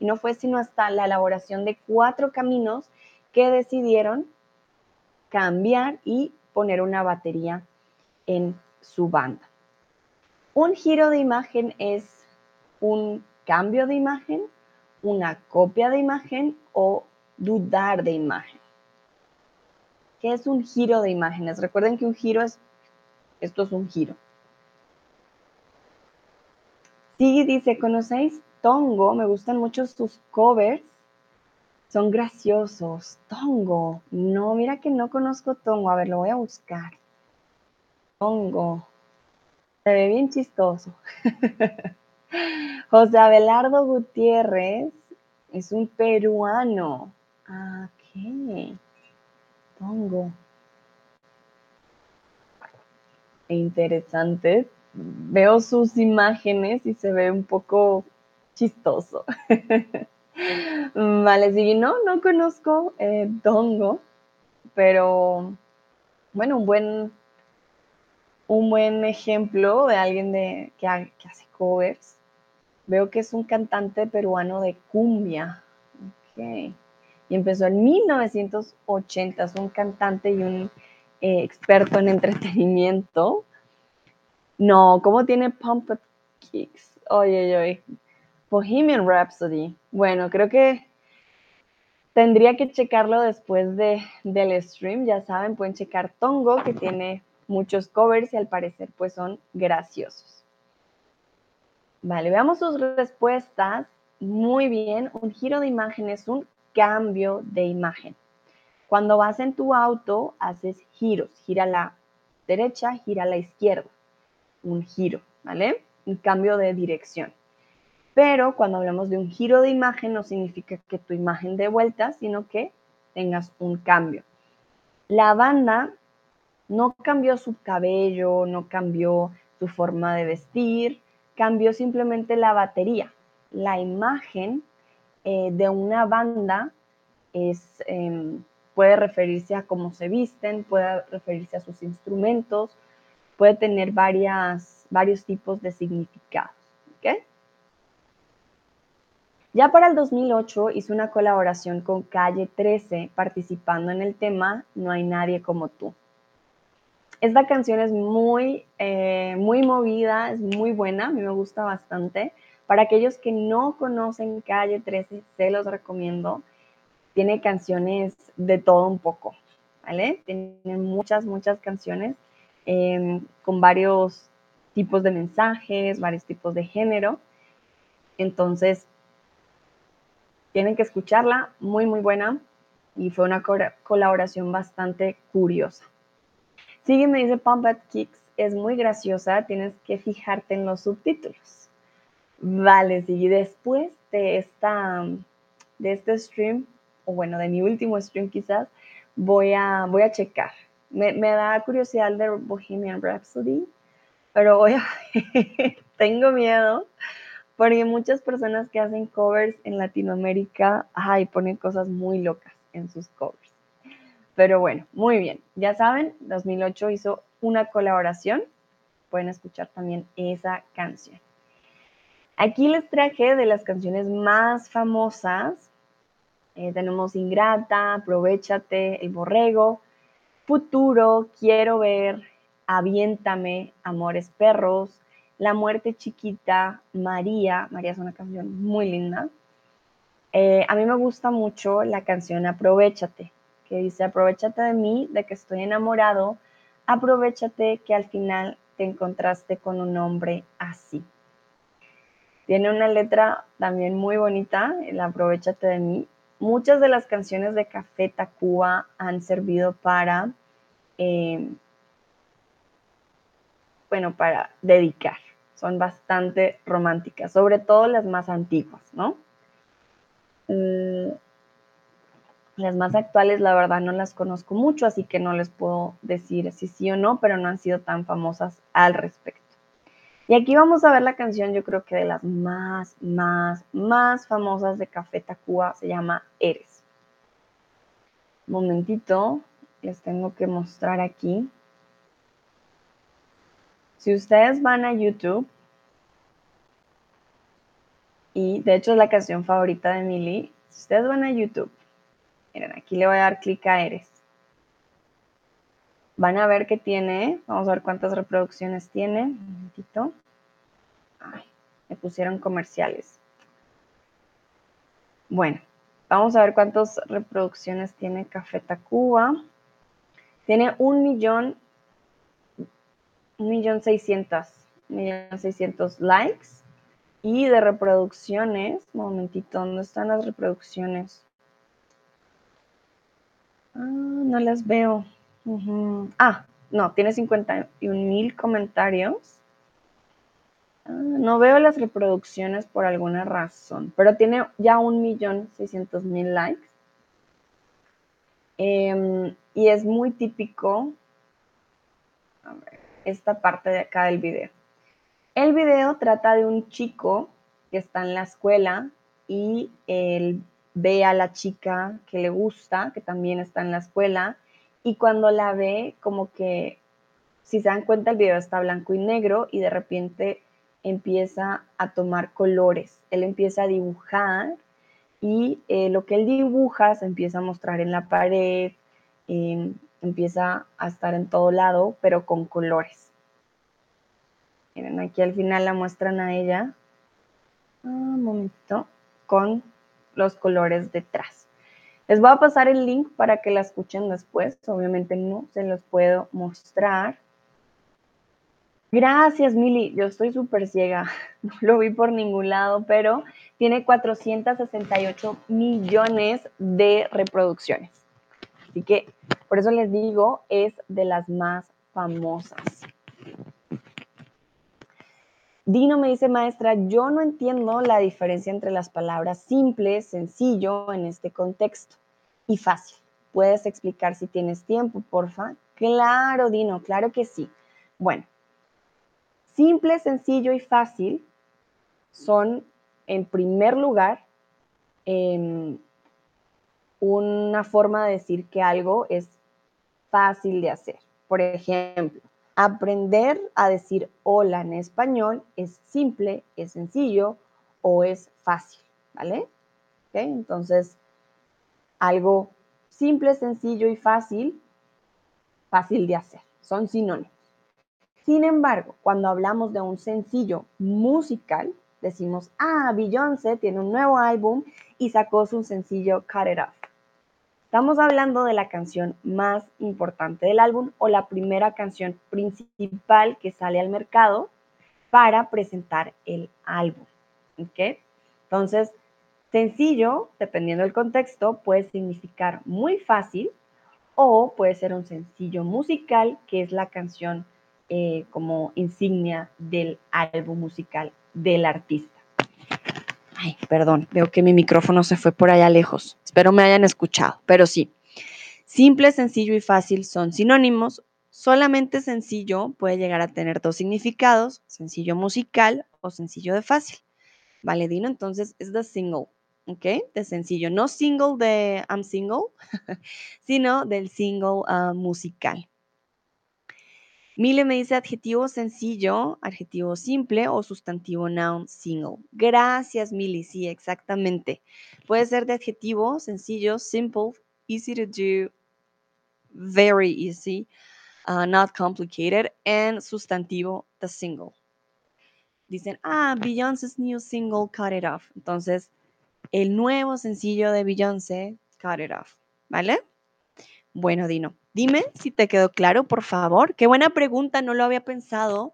Y no fue sino hasta la elaboración de cuatro caminos que decidieron cambiar y poner una batería en su banda. Un giro de imagen es un cambio de imagen, una copia de imagen o dudar de imagen. ¿Qué es un giro de imágenes? Recuerden que un giro es, esto es un giro. Sí, dice, ¿conocéis Tongo? Me gustan mucho sus covers. Son graciosos. Tongo. No, mira que no conozco Tongo. A ver, lo voy a buscar. Tongo. Se ve bien chistoso. José Abelardo Gutiérrez es un peruano. Ok. Tongo. Interesante. Veo sus imágenes y se ve un poco chistoso. vale, sí, no, no conozco eh, Tongo, pero bueno, un buen, un buen ejemplo de alguien de, que, hace covers. Veo que es un cantante peruano de cumbia. Ok y empezó en 1980. Es un cantante y un eh, experto en entretenimiento. No, ¿cómo tiene Pump Kicks? Oye, oye, Bohemian Rhapsody. Bueno, creo que tendría que checarlo después de, del stream. Ya saben, pueden checar Tongo, que tiene muchos covers y al parecer pues son graciosos. Vale, veamos sus respuestas. Muy bien, un giro de imagen es un cambio de imagen. Cuando vas en tu auto, haces giros. Gira a la derecha, gira a la izquierda. Un giro, ¿vale? Un cambio de dirección. Pero cuando hablamos de un giro de imagen, no significa que tu imagen dé vuelta, sino que tengas un cambio. La banda no cambió su cabello, no cambió su forma de vestir, cambió simplemente la batería. La imagen eh, de una banda es, em, puede referirse a cómo se visten, puede referirse a sus instrumentos, puede tener varias, varios tipos de significados. Ya para el 2008 hizo una colaboración con Calle 13 participando en el tema No hay nadie como tú. Esta canción es muy, eh, muy movida, es muy buena, a mí me gusta bastante. Para aquellos que no conocen Calle 13, se los recomiendo. Tiene canciones de todo un poco, ¿vale? Tiene muchas, muchas canciones em, con varios tipos de mensajes, varios tipos de género. Entonces, tienen que escucharla, muy, muy buena. Y fue una colaboración bastante curiosa. Sigue, me dice Pump Kicks, es muy graciosa, tienes que fijarte en los subtítulos. Vale, sí, después de, esta, de este stream, o bueno, de mi último stream quizás, voy a, voy a checar. Me, me da curiosidad de Bohemian Rhapsody, pero voy a, tengo miedo porque muchas personas que hacen covers en Latinoamérica, ay, ponen cosas muy locas en sus covers. Pero bueno, muy bien. Ya saben, 2008 hizo una colaboración. Pueden escuchar también esa canción. Aquí les traje de las canciones más famosas. Eh, tenemos Ingrata, Aprovechate, El Borrego, Futuro, Quiero Ver, Aviéntame, Amores Perros, la muerte chiquita, María. María es una canción muy linda. Eh, a mí me gusta mucho la canción Aprovechate, que dice, aprovechate de mí, de que estoy enamorado, aprovechate que al final te encontraste con un hombre así. Tiene una letra también muy bonita, el aprovechate de mí. Muchas de las canciones de Café Tacuba han servido para, eh, bueno, para dedicar son bastante románticas, sobre todo las más antiguas, ¿no? Mm, las más actuales, la verdad, no las conozco mucho, así que no les puedo decir si sí o no, pero no han sido tan famosas al respecto. Y aquí vamos a ver la canción, yo creo que de las más, más, más famosas de Café Tacuba, se llama Eres. momentito, les tengo que mostrar aquí. Si ustedes van a YouTube, y de hecho es la canción favorita de Milly, si ustedes van a YouTube, miren, aquí le voy a dar clic a Eres. Van a ver que tiene, vamos a ver cuántas reproducciones tiene. Un momentito. Ay, me pusieron comerciales. Bueno, vamos a ver cuántas reproducciones tiene Café Tacuba. Tiene un millón un millón seiscientos, millón seiscientos likes y de reproducciones. Momentito, ¿dónde están las reproducciones? Ah, no las veo. Ah, no, tiene 51 mil comentarios. Ah, no veo las reproducciones por alguna razón, pero tiene ya un millón seiscientos mil likes. Em, y es muy típico. A ver esta parte de acá del video. El video trata de un chico que está en la escuela y él ve a la chica que le gusta, que también está en la escuela, y cuando la ve, como que, si se dan cuenta, el video está blanco y negro y de repente empieza a tomar colores. Él empieza a dibujar y eh, lo que él dibuja se empieza a mostrar en la pared, empieza a estar en todo lado, pero con colores. Miren, aquí al final la muestran a ella. Ah, un momentito, con los colores detrás. Les voy a pasar el link para que la escuchen después. Obviamente no se los puedo mostrar. Gracias, Mili. Yo estoy súper ciega. No lo vi por ningún lado, pero tiene 468 millones de reproducciones. Así que por eso les digo, es de las más famosas. Dino me dice, maestra, yo no entiendo la diferencia entre las palabras simple, sencillo en este contexto y fácil. ¿Puedes explicar si tienes tiempo, porfa? Claro, Dino, claro que sí. Bueno, simple, sencillo y fácil son, en primer lugar, em, una forma de decir que algo es fácil de hacer. Por ejemplo, aprender a decir hola en español es simple, es sencillo o es fácil, ¿vale? Entonces, algo simple, sencillo y fácil, fácil de hacer. Son sinónimos. Sin embargo, cuando hablamos de un sencillo musical, decimos, ah, Beyoncé tiene un nuevo álbum y sacó su sencillo Cut It Off. Estamos hablando de la canción más importante del álbum o la primera canción principal que sale al mercado para presentar el álbum. ¿Ok? Entonces, sencillo, dependiendo del contexto, puede significar muy fácil o puede ser un sencillo musical que es la canción eh, como insignia del álbum musical del artista. Ay, perdón, veo que mi micrófono se fue por allá lejos. Espero me hayan escuchado, pero sí. Simple, sencillo y fácil son sinónimos. Solamente sencillo puede llegar a tener dos significados, sencillo musical o sencillo de fácil. Vale, Dino, entonces es the single, ¿ok? De sencillo, no single de I'm single, sino del single ah, musical. Mile me dice adjetivo sencillo, adjetivo simple o sustantivo noun single. Gracias, Mili. Sí, exactamente. Puede ser de adjetivo sencillo, simple, easy to do, very easy, uh, not complicated, and sustantivo, the single. Dicen, ah, Beyoncé's new single, Cut It Off. Entonces, el nuevo sencillo de Beyoncé, Cut It Off. ¿Vale? Bueno, Dino, dime si te quedó claro, por favor. Qué buena pregunta, no lo había pensado.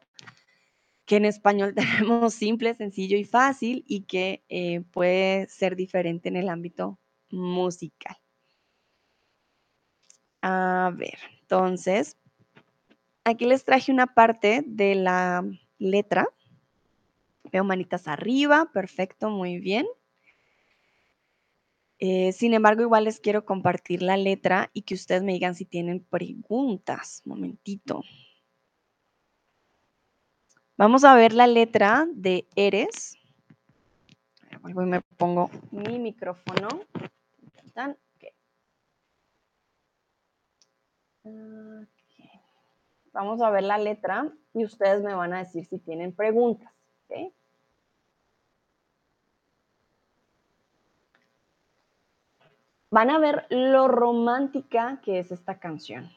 Que en español tenemos simple, sencillo y fácil y que eh, puede ser diferente en el ámbito musical. A ver, entonces, aquí les traje una parte de la letra. Veo manitas arriba, perfecto, muy bien. Eh, sin embargo, igual les quiero compartir la letra y que ustedes me digan si tienen preguntas. Momentito. Vamos a ver la letra de Eres. Vuelvo me pongo mi micrófono. Vamos a ver la letra y ustedes me van a decir si tienen preguntas. Van a ver lo romántica que es esta canción.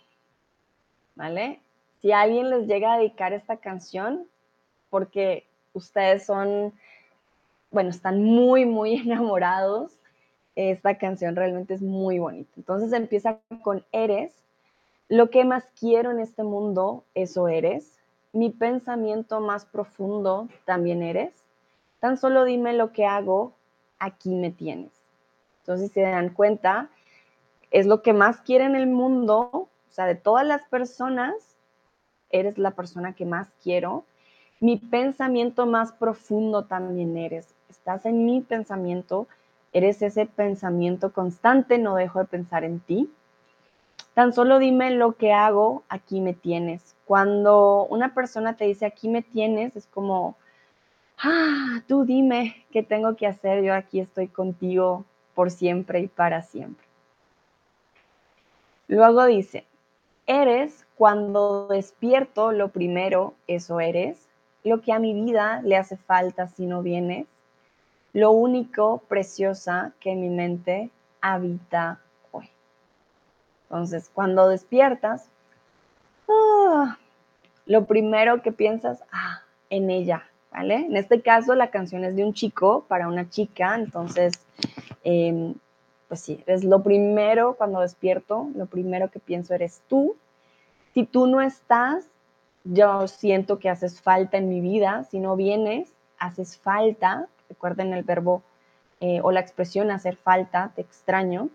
¿Vale? Si alguien les llega a dedicar esta canción, porque ustedes son, bueno, están muy, muy enamorados, esta canción realmente es muy bonita. Entonces empieza con Eres. Lo que más quiero en este mundo, eso eres. Mi pensamiento más profundo, también eres. Tan solo dime lo que hago, aquí me tienes. Entonces, si se dan cuenta, es lo que más quiere en el mundo, o sea, de todas las personas, eres la persona que más quiero. Mi pensamiento más profundo también eres. Estás en mi pensamiento, eres ese pensamiento constante, no dejo de pensar en ti. Tan solo dime lo que hago, aquí me tienes. Cuando una persona te dice aquí me tienes, es como, ah, tú dime qué tengo que hacer, yo aquí estoy contigo, por siempre y para siempre. Luego dice, eres cuando despierto lo primero, eso eres, lo que a mi vida le hace falta si no vienes, lo único preciosa que mi mente habita hoy. Entonces, cuando despiertas, ah, lo primero que piensas, ah, en ella, ¿vale? En este caso, la canción es de un chico para una chica, entonces Em, pues sí, es lo primero cuando despierto, lo primero que pienso eres tú. Si tú no estás, yo siento que haces falta en mi vida. Si no vienes, haces falta. Recuerden el verbo eh, o la expresión hacer falta, te extraño.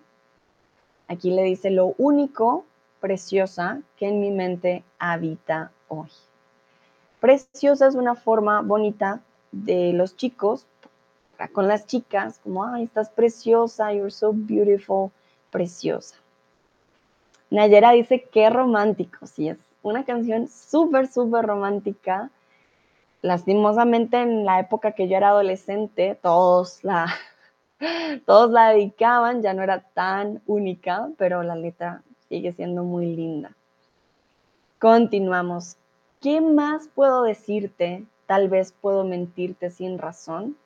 Aquí le dice lo único preciosa que en mi mente habita hoy. Preciosa es una forma bonita de los chicos con las chicas, como, ay, estás preciosa, you're so beautiful, preciosa. Nayera dice, qué romántico, sí, es una canción súper, súper romántica. Lastimosamente en la época que yo era adolescente, todos la, todos la dedicaban, ya no era tan única, pero la letra sigue siendo muy linda. Continuamos. ¿Qué más puedo decirte? Tal vez puedo mentirte sin razón,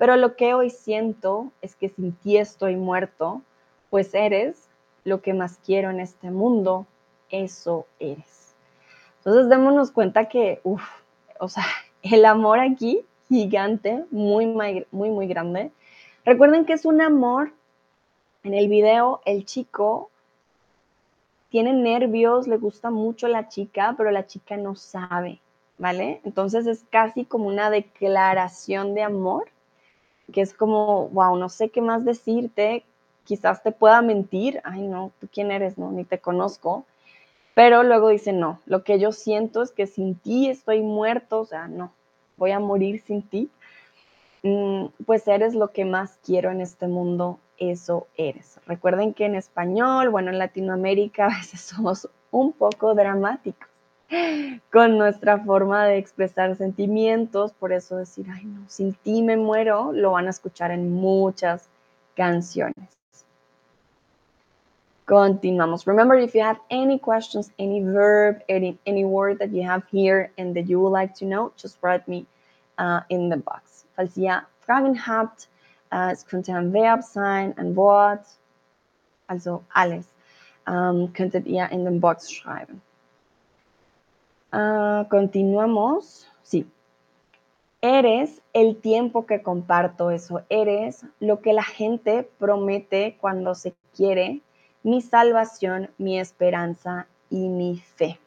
pero lo que hoy siento es que sin ti estoy muerto, pues eres lo que más quiero en este mundo, eso eres. Entonces démonos cuenta que, uff, o sea, el amor aquí, gigante, muy, muy, muy grande. Recuerden que es un amor, en el video el chico tiene nervios, le gusta mucho la chica, pero la chica no sabe, ¿vale? Entonces es casi como una declaración de amor, que es como, wow, no sé qué más decirte, quizás te pueda mentir, ay no, tú quién eres, no, ni te conozco, pero luego dice, no, lo que yo siento es que sin ti estoy muerto, o sea, no, voy a morir sin ti, mm, pues eres lo que más quiero en este mundo, eso eres. Recuerden que en español, bueno, en Latinoamérica a veces somos un poco dramáticos con nuestra forma de expresar sentimientos, por eso decir, ay no, sin ti me muero, lo van a escuchar en muchas canciones. Continuamos. Remember, if you have any questions, any verb, any, any word that you have here and that you would like to know, just write me uh, in the box. Falls ihr Fragen habt, uh, es könnte ein Verb sein, ein Wort, also alles, um, könntet ihr in den Box schreiben. Uh, continuamos. Sí. Eres el tiempo que comparto eso. Eres lo que la gente promete cuando se quiere. Mi salvación, mi esperanza y mi fe.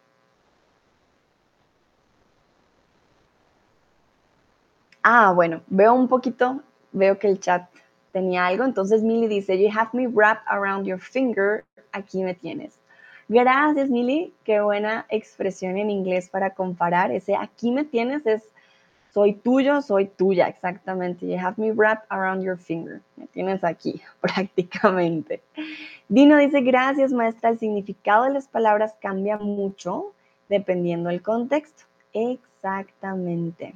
Ah, bueno, veo un poquito, veo que el chat tenía algo. Entonces Milly dice, you have me wrapped around your finger. Aquí me tienes. Gracias, Mili. Qué buena expresión en inglés para comparar. Ese aquí me tienes es soy tuyo, soy tuya, exactamente. You have me wrapped around your finger. Me tienes aquí, prácticamente. Dino dice, gracias, maestra. El significado de las palabras cambia mucho dependiendo del contexto. Exactamente.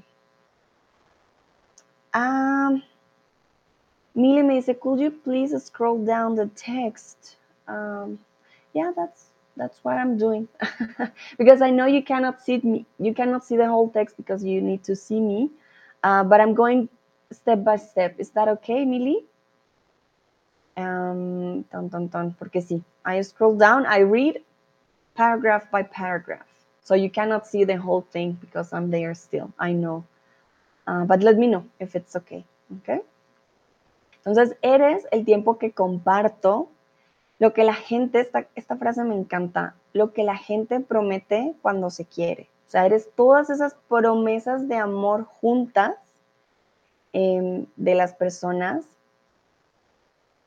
Ah, Mili me dice, could you please scroll down the text? Um, yeah, that's that's what I'm doing because I know you cannot see me. You cannot see the whole text because you need to see me. Uh, but I'm going step by step. Is that okay, Millie? Um, ton, ton, ton, porque sí. I scroll down. I read paragraph by paragraph. So you cannot see the whole thing because I'm there still. I know. Uh, but let me know if it's okay. Okay. Entonces, eres el tiempo que comparto Lo que la gente, esta, esta frase me encanta, lo que la gente promete cuando se quiere. O sea, eres todas esas promesas de amor juntas em, de las personas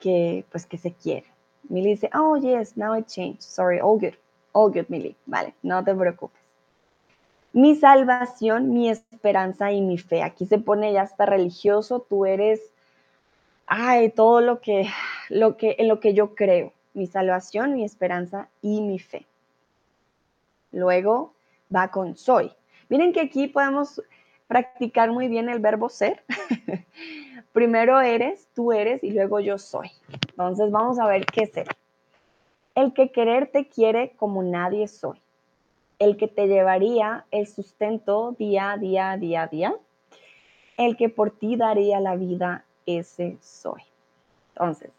que, pues, que se quieren. Milly dice, oh, yes, now it changed. Sorry, all good. All good, Milly. Vale, no te preocupes. Mi salvación, mi esperanza y mi fe. Aquí se pone ya hasta religioso. Tú eres, ay, todo lo que, lo que, en lo que yo creo mi salvación, mi esperanza y mi fe. Luego va con soy. Miren que aquí podemos practicar muy bien el verbo ser. Primero eres, tú eres y luego yo soy. Entonces vamos a ver qué ser. El que querer te quiere como nadie soy. El que te llevaría el sustento día, día, día, día. El que por ti daría la vida, ese soy. Entonces,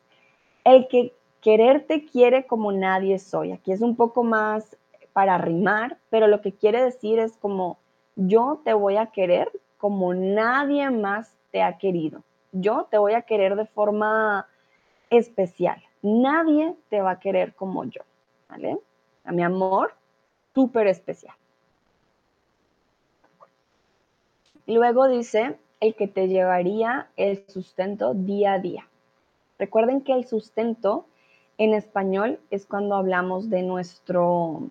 el que Quererte quiere como nadie soy. Aquí es un poco más para rimar, pero lo que quiere decir es como yo te voy a querer como nadie más te ha querido. Yo te voy a querer de forma especial. Nadie te va a querer como yo, ¿vale? A mi amor, súper especial. Luego dice, el que te llevaría el sustento día a día. Recuerden que el sustento en español es cuando hablamos de nuestro...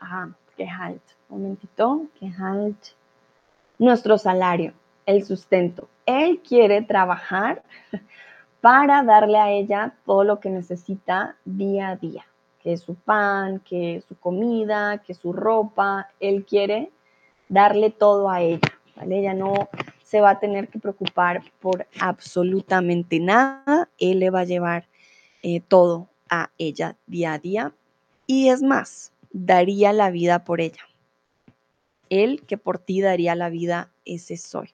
Ajá, halt, un momentito, Nuestro salario, el sustento. Él quiere trabajar para darle a ella todo lo que necesita día a día, que es su pan, que es su comida, que es su ropa. Él quiere darle todo a ella. Ella no se va a tener que preocupar por absolutamente nada. Él le va a llevar eh, todo a ella día a día. Y es más, daría la vida por ella. Él que por ti daría la vida, ese soy.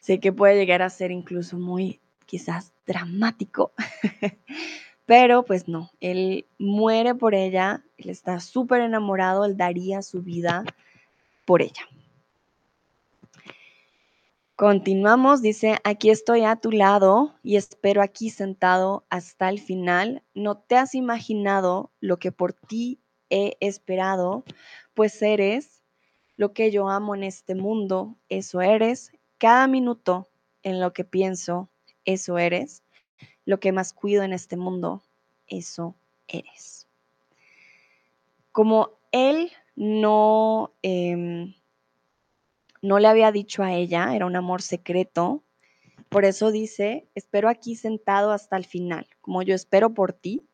Sé que puede llegar a ser incluso muy quizás dramático, pero pues no, él muere por ella, él está súper enamorado, él daría su vida por ella. Continuamos, dice, aquí estoy a tu lado y espero aquí sentado hasta el final. No te has imaginado lo que por ti he esperado, pues eres lo que yo amo en este mundo, eso eres. Cada minuto en lo que pienso, eso eres. Lo que más cuido en este mundo, eso eres. Como él no... Em, no le había dicho a ella, era un amor secreto. Por eso dice, espero aquí sentado hasta el final, como yo espero por ti.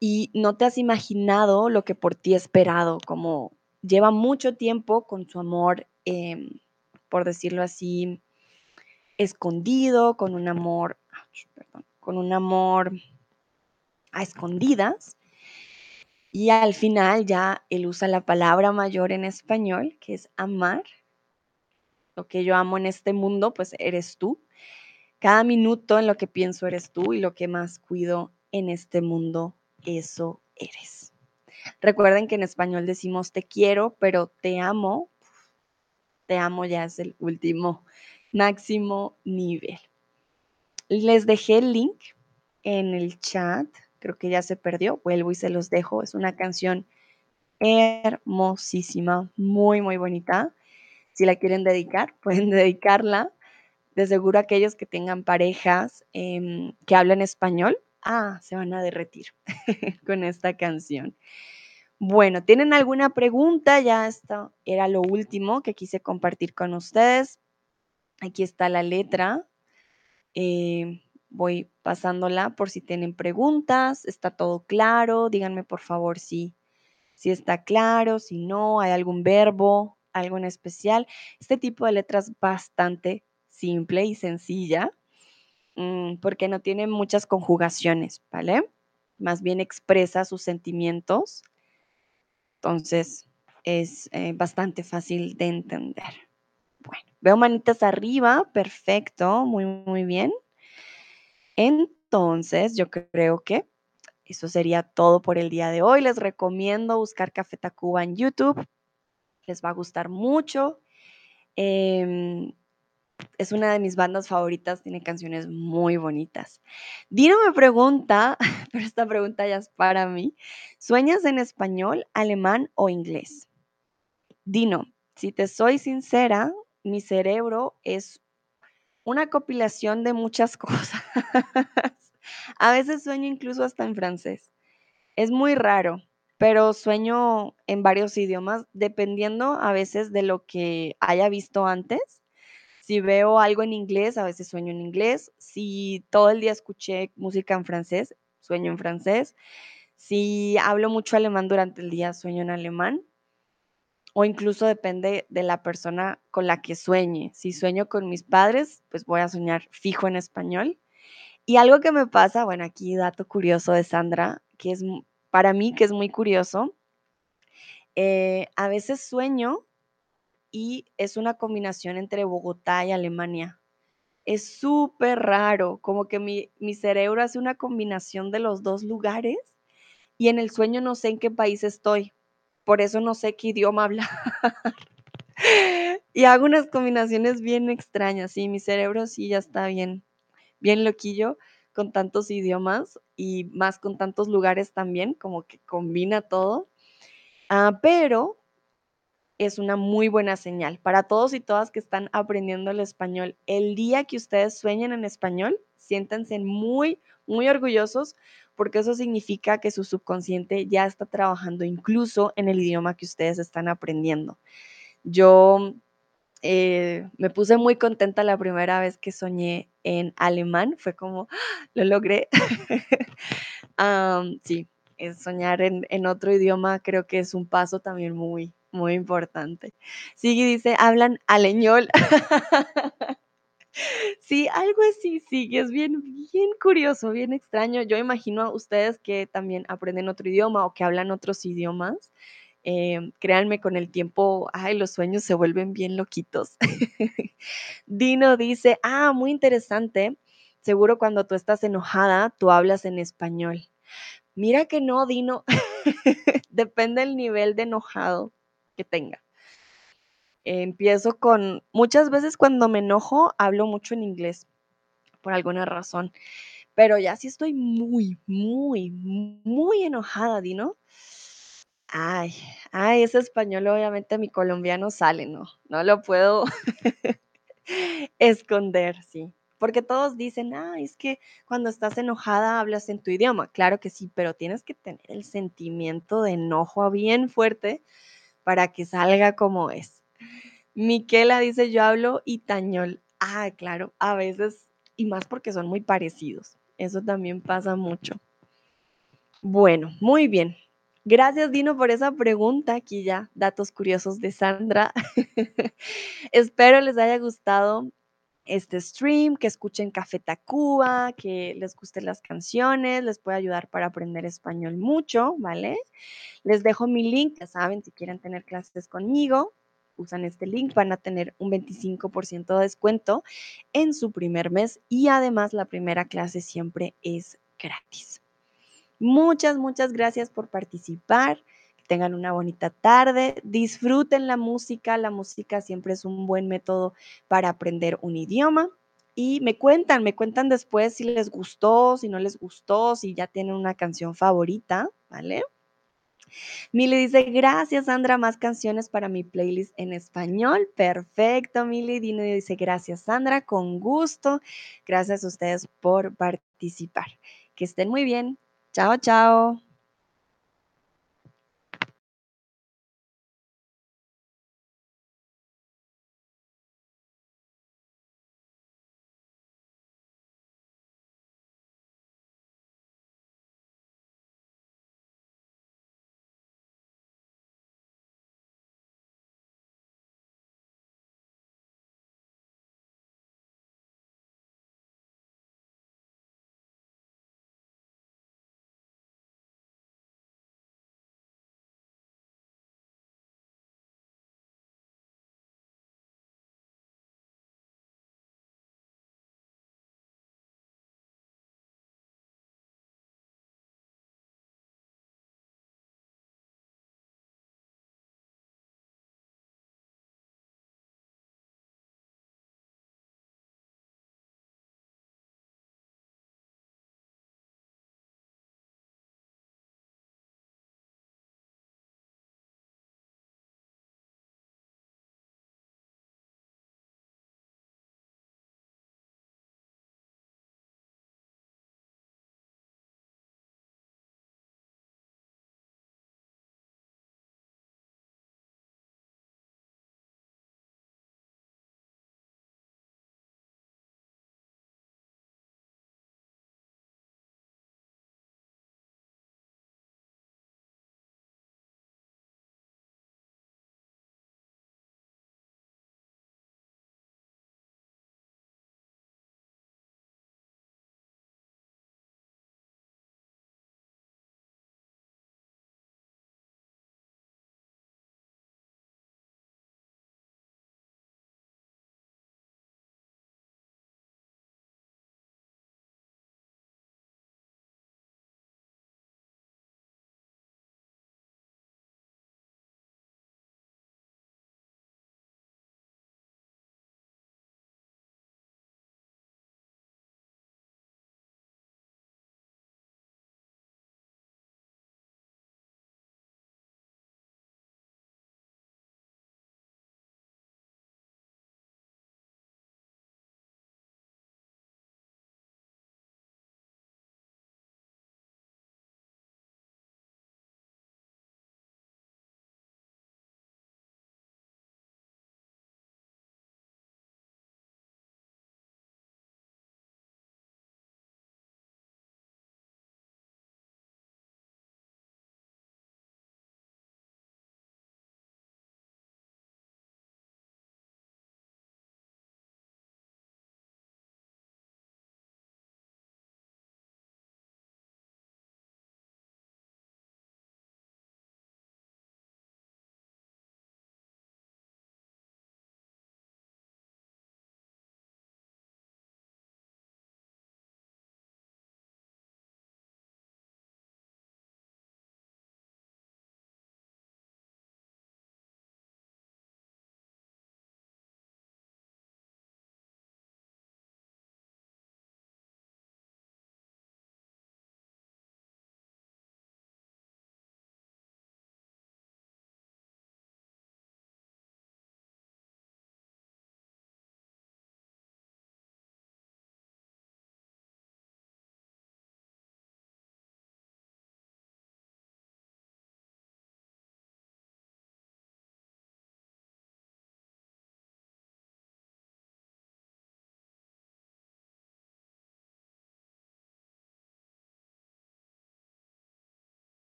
Y no te has imaginado lo que por ti he esperado, como lleva mucho tiempo con su amor, em, por decirlo así, escondido, con un amor, con un amor a escondidas. Y al final ya él usa la palabra mayor en español, que es amar, lo que yo amo en este mundo, pues eres tú. Cada minuto en lo que pienso eres tú y lo que más cuido en este mundo, eso eres. Recuerden que en español decimos te quiero, pero te amo, te amo ya es el último máximo nivel. Les dejé el link en el chat, creo que ya se perdió, vuelvo y se los dejo, es una canción hermosísima, muy, muy bonita si la quieren dedicar, pueden dedicarla. De seguro aquellos que tengan parejas em, que hablan español, ah, se van a derretir con esta canción. Bueno, ¿tienen alguna pregunta? Ya esto era lo último que quise compartir con ustedes. Aquí está la letra. Eh, voy pasándola por si tienen preguntas. ¿Está todo claro? Díganme por favor si, si está claro, si no, hay algún verbo algo en especial. Este tipo de letra es bastante simple y sencilla mm, porque no tiene muchas conjugaciones, ¿vale? Más bien expresa sus sentimientos. Entonces, es eh, bastante fácil de entender. Bueno, veo manitas arriba, perfecto, muy, muy bien. Entonces, yo creo que eso sería todo por el día de hoy. Les recomiendo buscar Café Tacuba en YouTube les va a gustar mucho. Em, es una de mis bandas favoritas, tiene canciones muy bonitas. Dino me pregunta, pero esta pregunta ya es para mí, ¿sueñas en español, alemán o inglés? Dino, si te soy sincera, mi cerebro es una compilación de muchas cosas. a veces sueño incluso hasta en francés. Es muy raro pero sueño en varios idiomas, dependiendo a veces de lo que haya visto antes. Si veo algo en inglés, a veces sueño en inglés. Si todo el día escuché música en francés, sueño en francés. Si hablo mucho alemán durante el día, sueño en alemán. O incluso depende de la persona con la que sueñe. Si sueño con mis padres, pues voy a soñar fijo en español. Y algo que me pasa, bueno, aquí dato curioso de Sandra, que es para mí, que es muy curioso, eh, a veces sueño y es una combinación entre Bogotá y Alemania. Es súper raro, como que mi, mi, cerebro hace una combinación de los dos lugares y en el sueño no sé en qué país estoy. Por eso no sé qué idioma hablar. y hago unas combinaciones bien extrañas. Sí, mi cerebro sí ya está bien, bien loquillo con tantos idiomas y más con tantos lugares también, como que combina todo. Ah, pero es una muy buena señal para todos y todas que están aprendiendo el español. El día que ustedes sueñen en español, siéntanse muy, muy orgullosos porque eso significa que su subconsciente ya está trabajando incluso en el idioma que ustedes están aprendiendo. Yo eh, me puse muy contenta la primera vez que soñé en alemán, fue como, lo logré. sí, soñar en, en otro idioma creo que es un paso también muy, muy importante. Sigui dice, hablan aleñol. Sí, algo así, sí, es bien, bien curioso, bien extraño. Yo imagino a ustedes que también aprenden otro idioma o que hablan otros idiomas. Em, créanme, con el tiempo, ay, los sueños se vuelven bien loquitos. Dino dice, ah, muy interesante. Seguro cuando tú estás enojada, tú hablas en español. Mira que no, Dino. Depende del nivel de enojado que tenga. Empiezo con, muchas veces cuando me enojo, hablo mucho en inglés, por alguna razón. Pero ya si estoy muy, muy, muy enojada, Dino. Ay, ay, ese español obviamente mi colombiano sale, ¿no? No lo puedo esconder, sí. Porque todos dicen, ah, es que cuando estás enojada hablas en tu idioma. Claro que sí, pero tienes que tener el sentimiento de enojo bien fuerte para que salga como es. Miquela dice, yo hablo itañol. Ah, claro, a veces, y más porque son muy parecidos. Eso también pasa mucho. Bueno, muy bien. Gracias, Dino, por esa pregunta. Aquí ya, datos curiosos de Sandra. Espero les haya gustado este stream, que escuchen Café Tacuba, que les gusten las canciones, les puede ayudar para aprender español mucho, ¿vale? Les dejo mi link, ya saben, si quieren tener clases conmigo, usan este link, van a tener un 25% de descuento en su primer mes y además la primera clase siempre es gratis. Muchas, muchas gracias por participar tengan una bonita tarde, disfruten la música, la música siempre es un buen método para aprender un idioma. Y me cuentan, me cuentan después si les gustó, si no les gustó, si ya tienen una canción favorita, ¿vale? Mili dice, gracias Sandra, más canciones para mi playlist en español. Perfecto, Mili. Dino dice, gracias Sandra, con gusto. Gracias a ustedes por participar. Que estén muy bien. Chao, chao.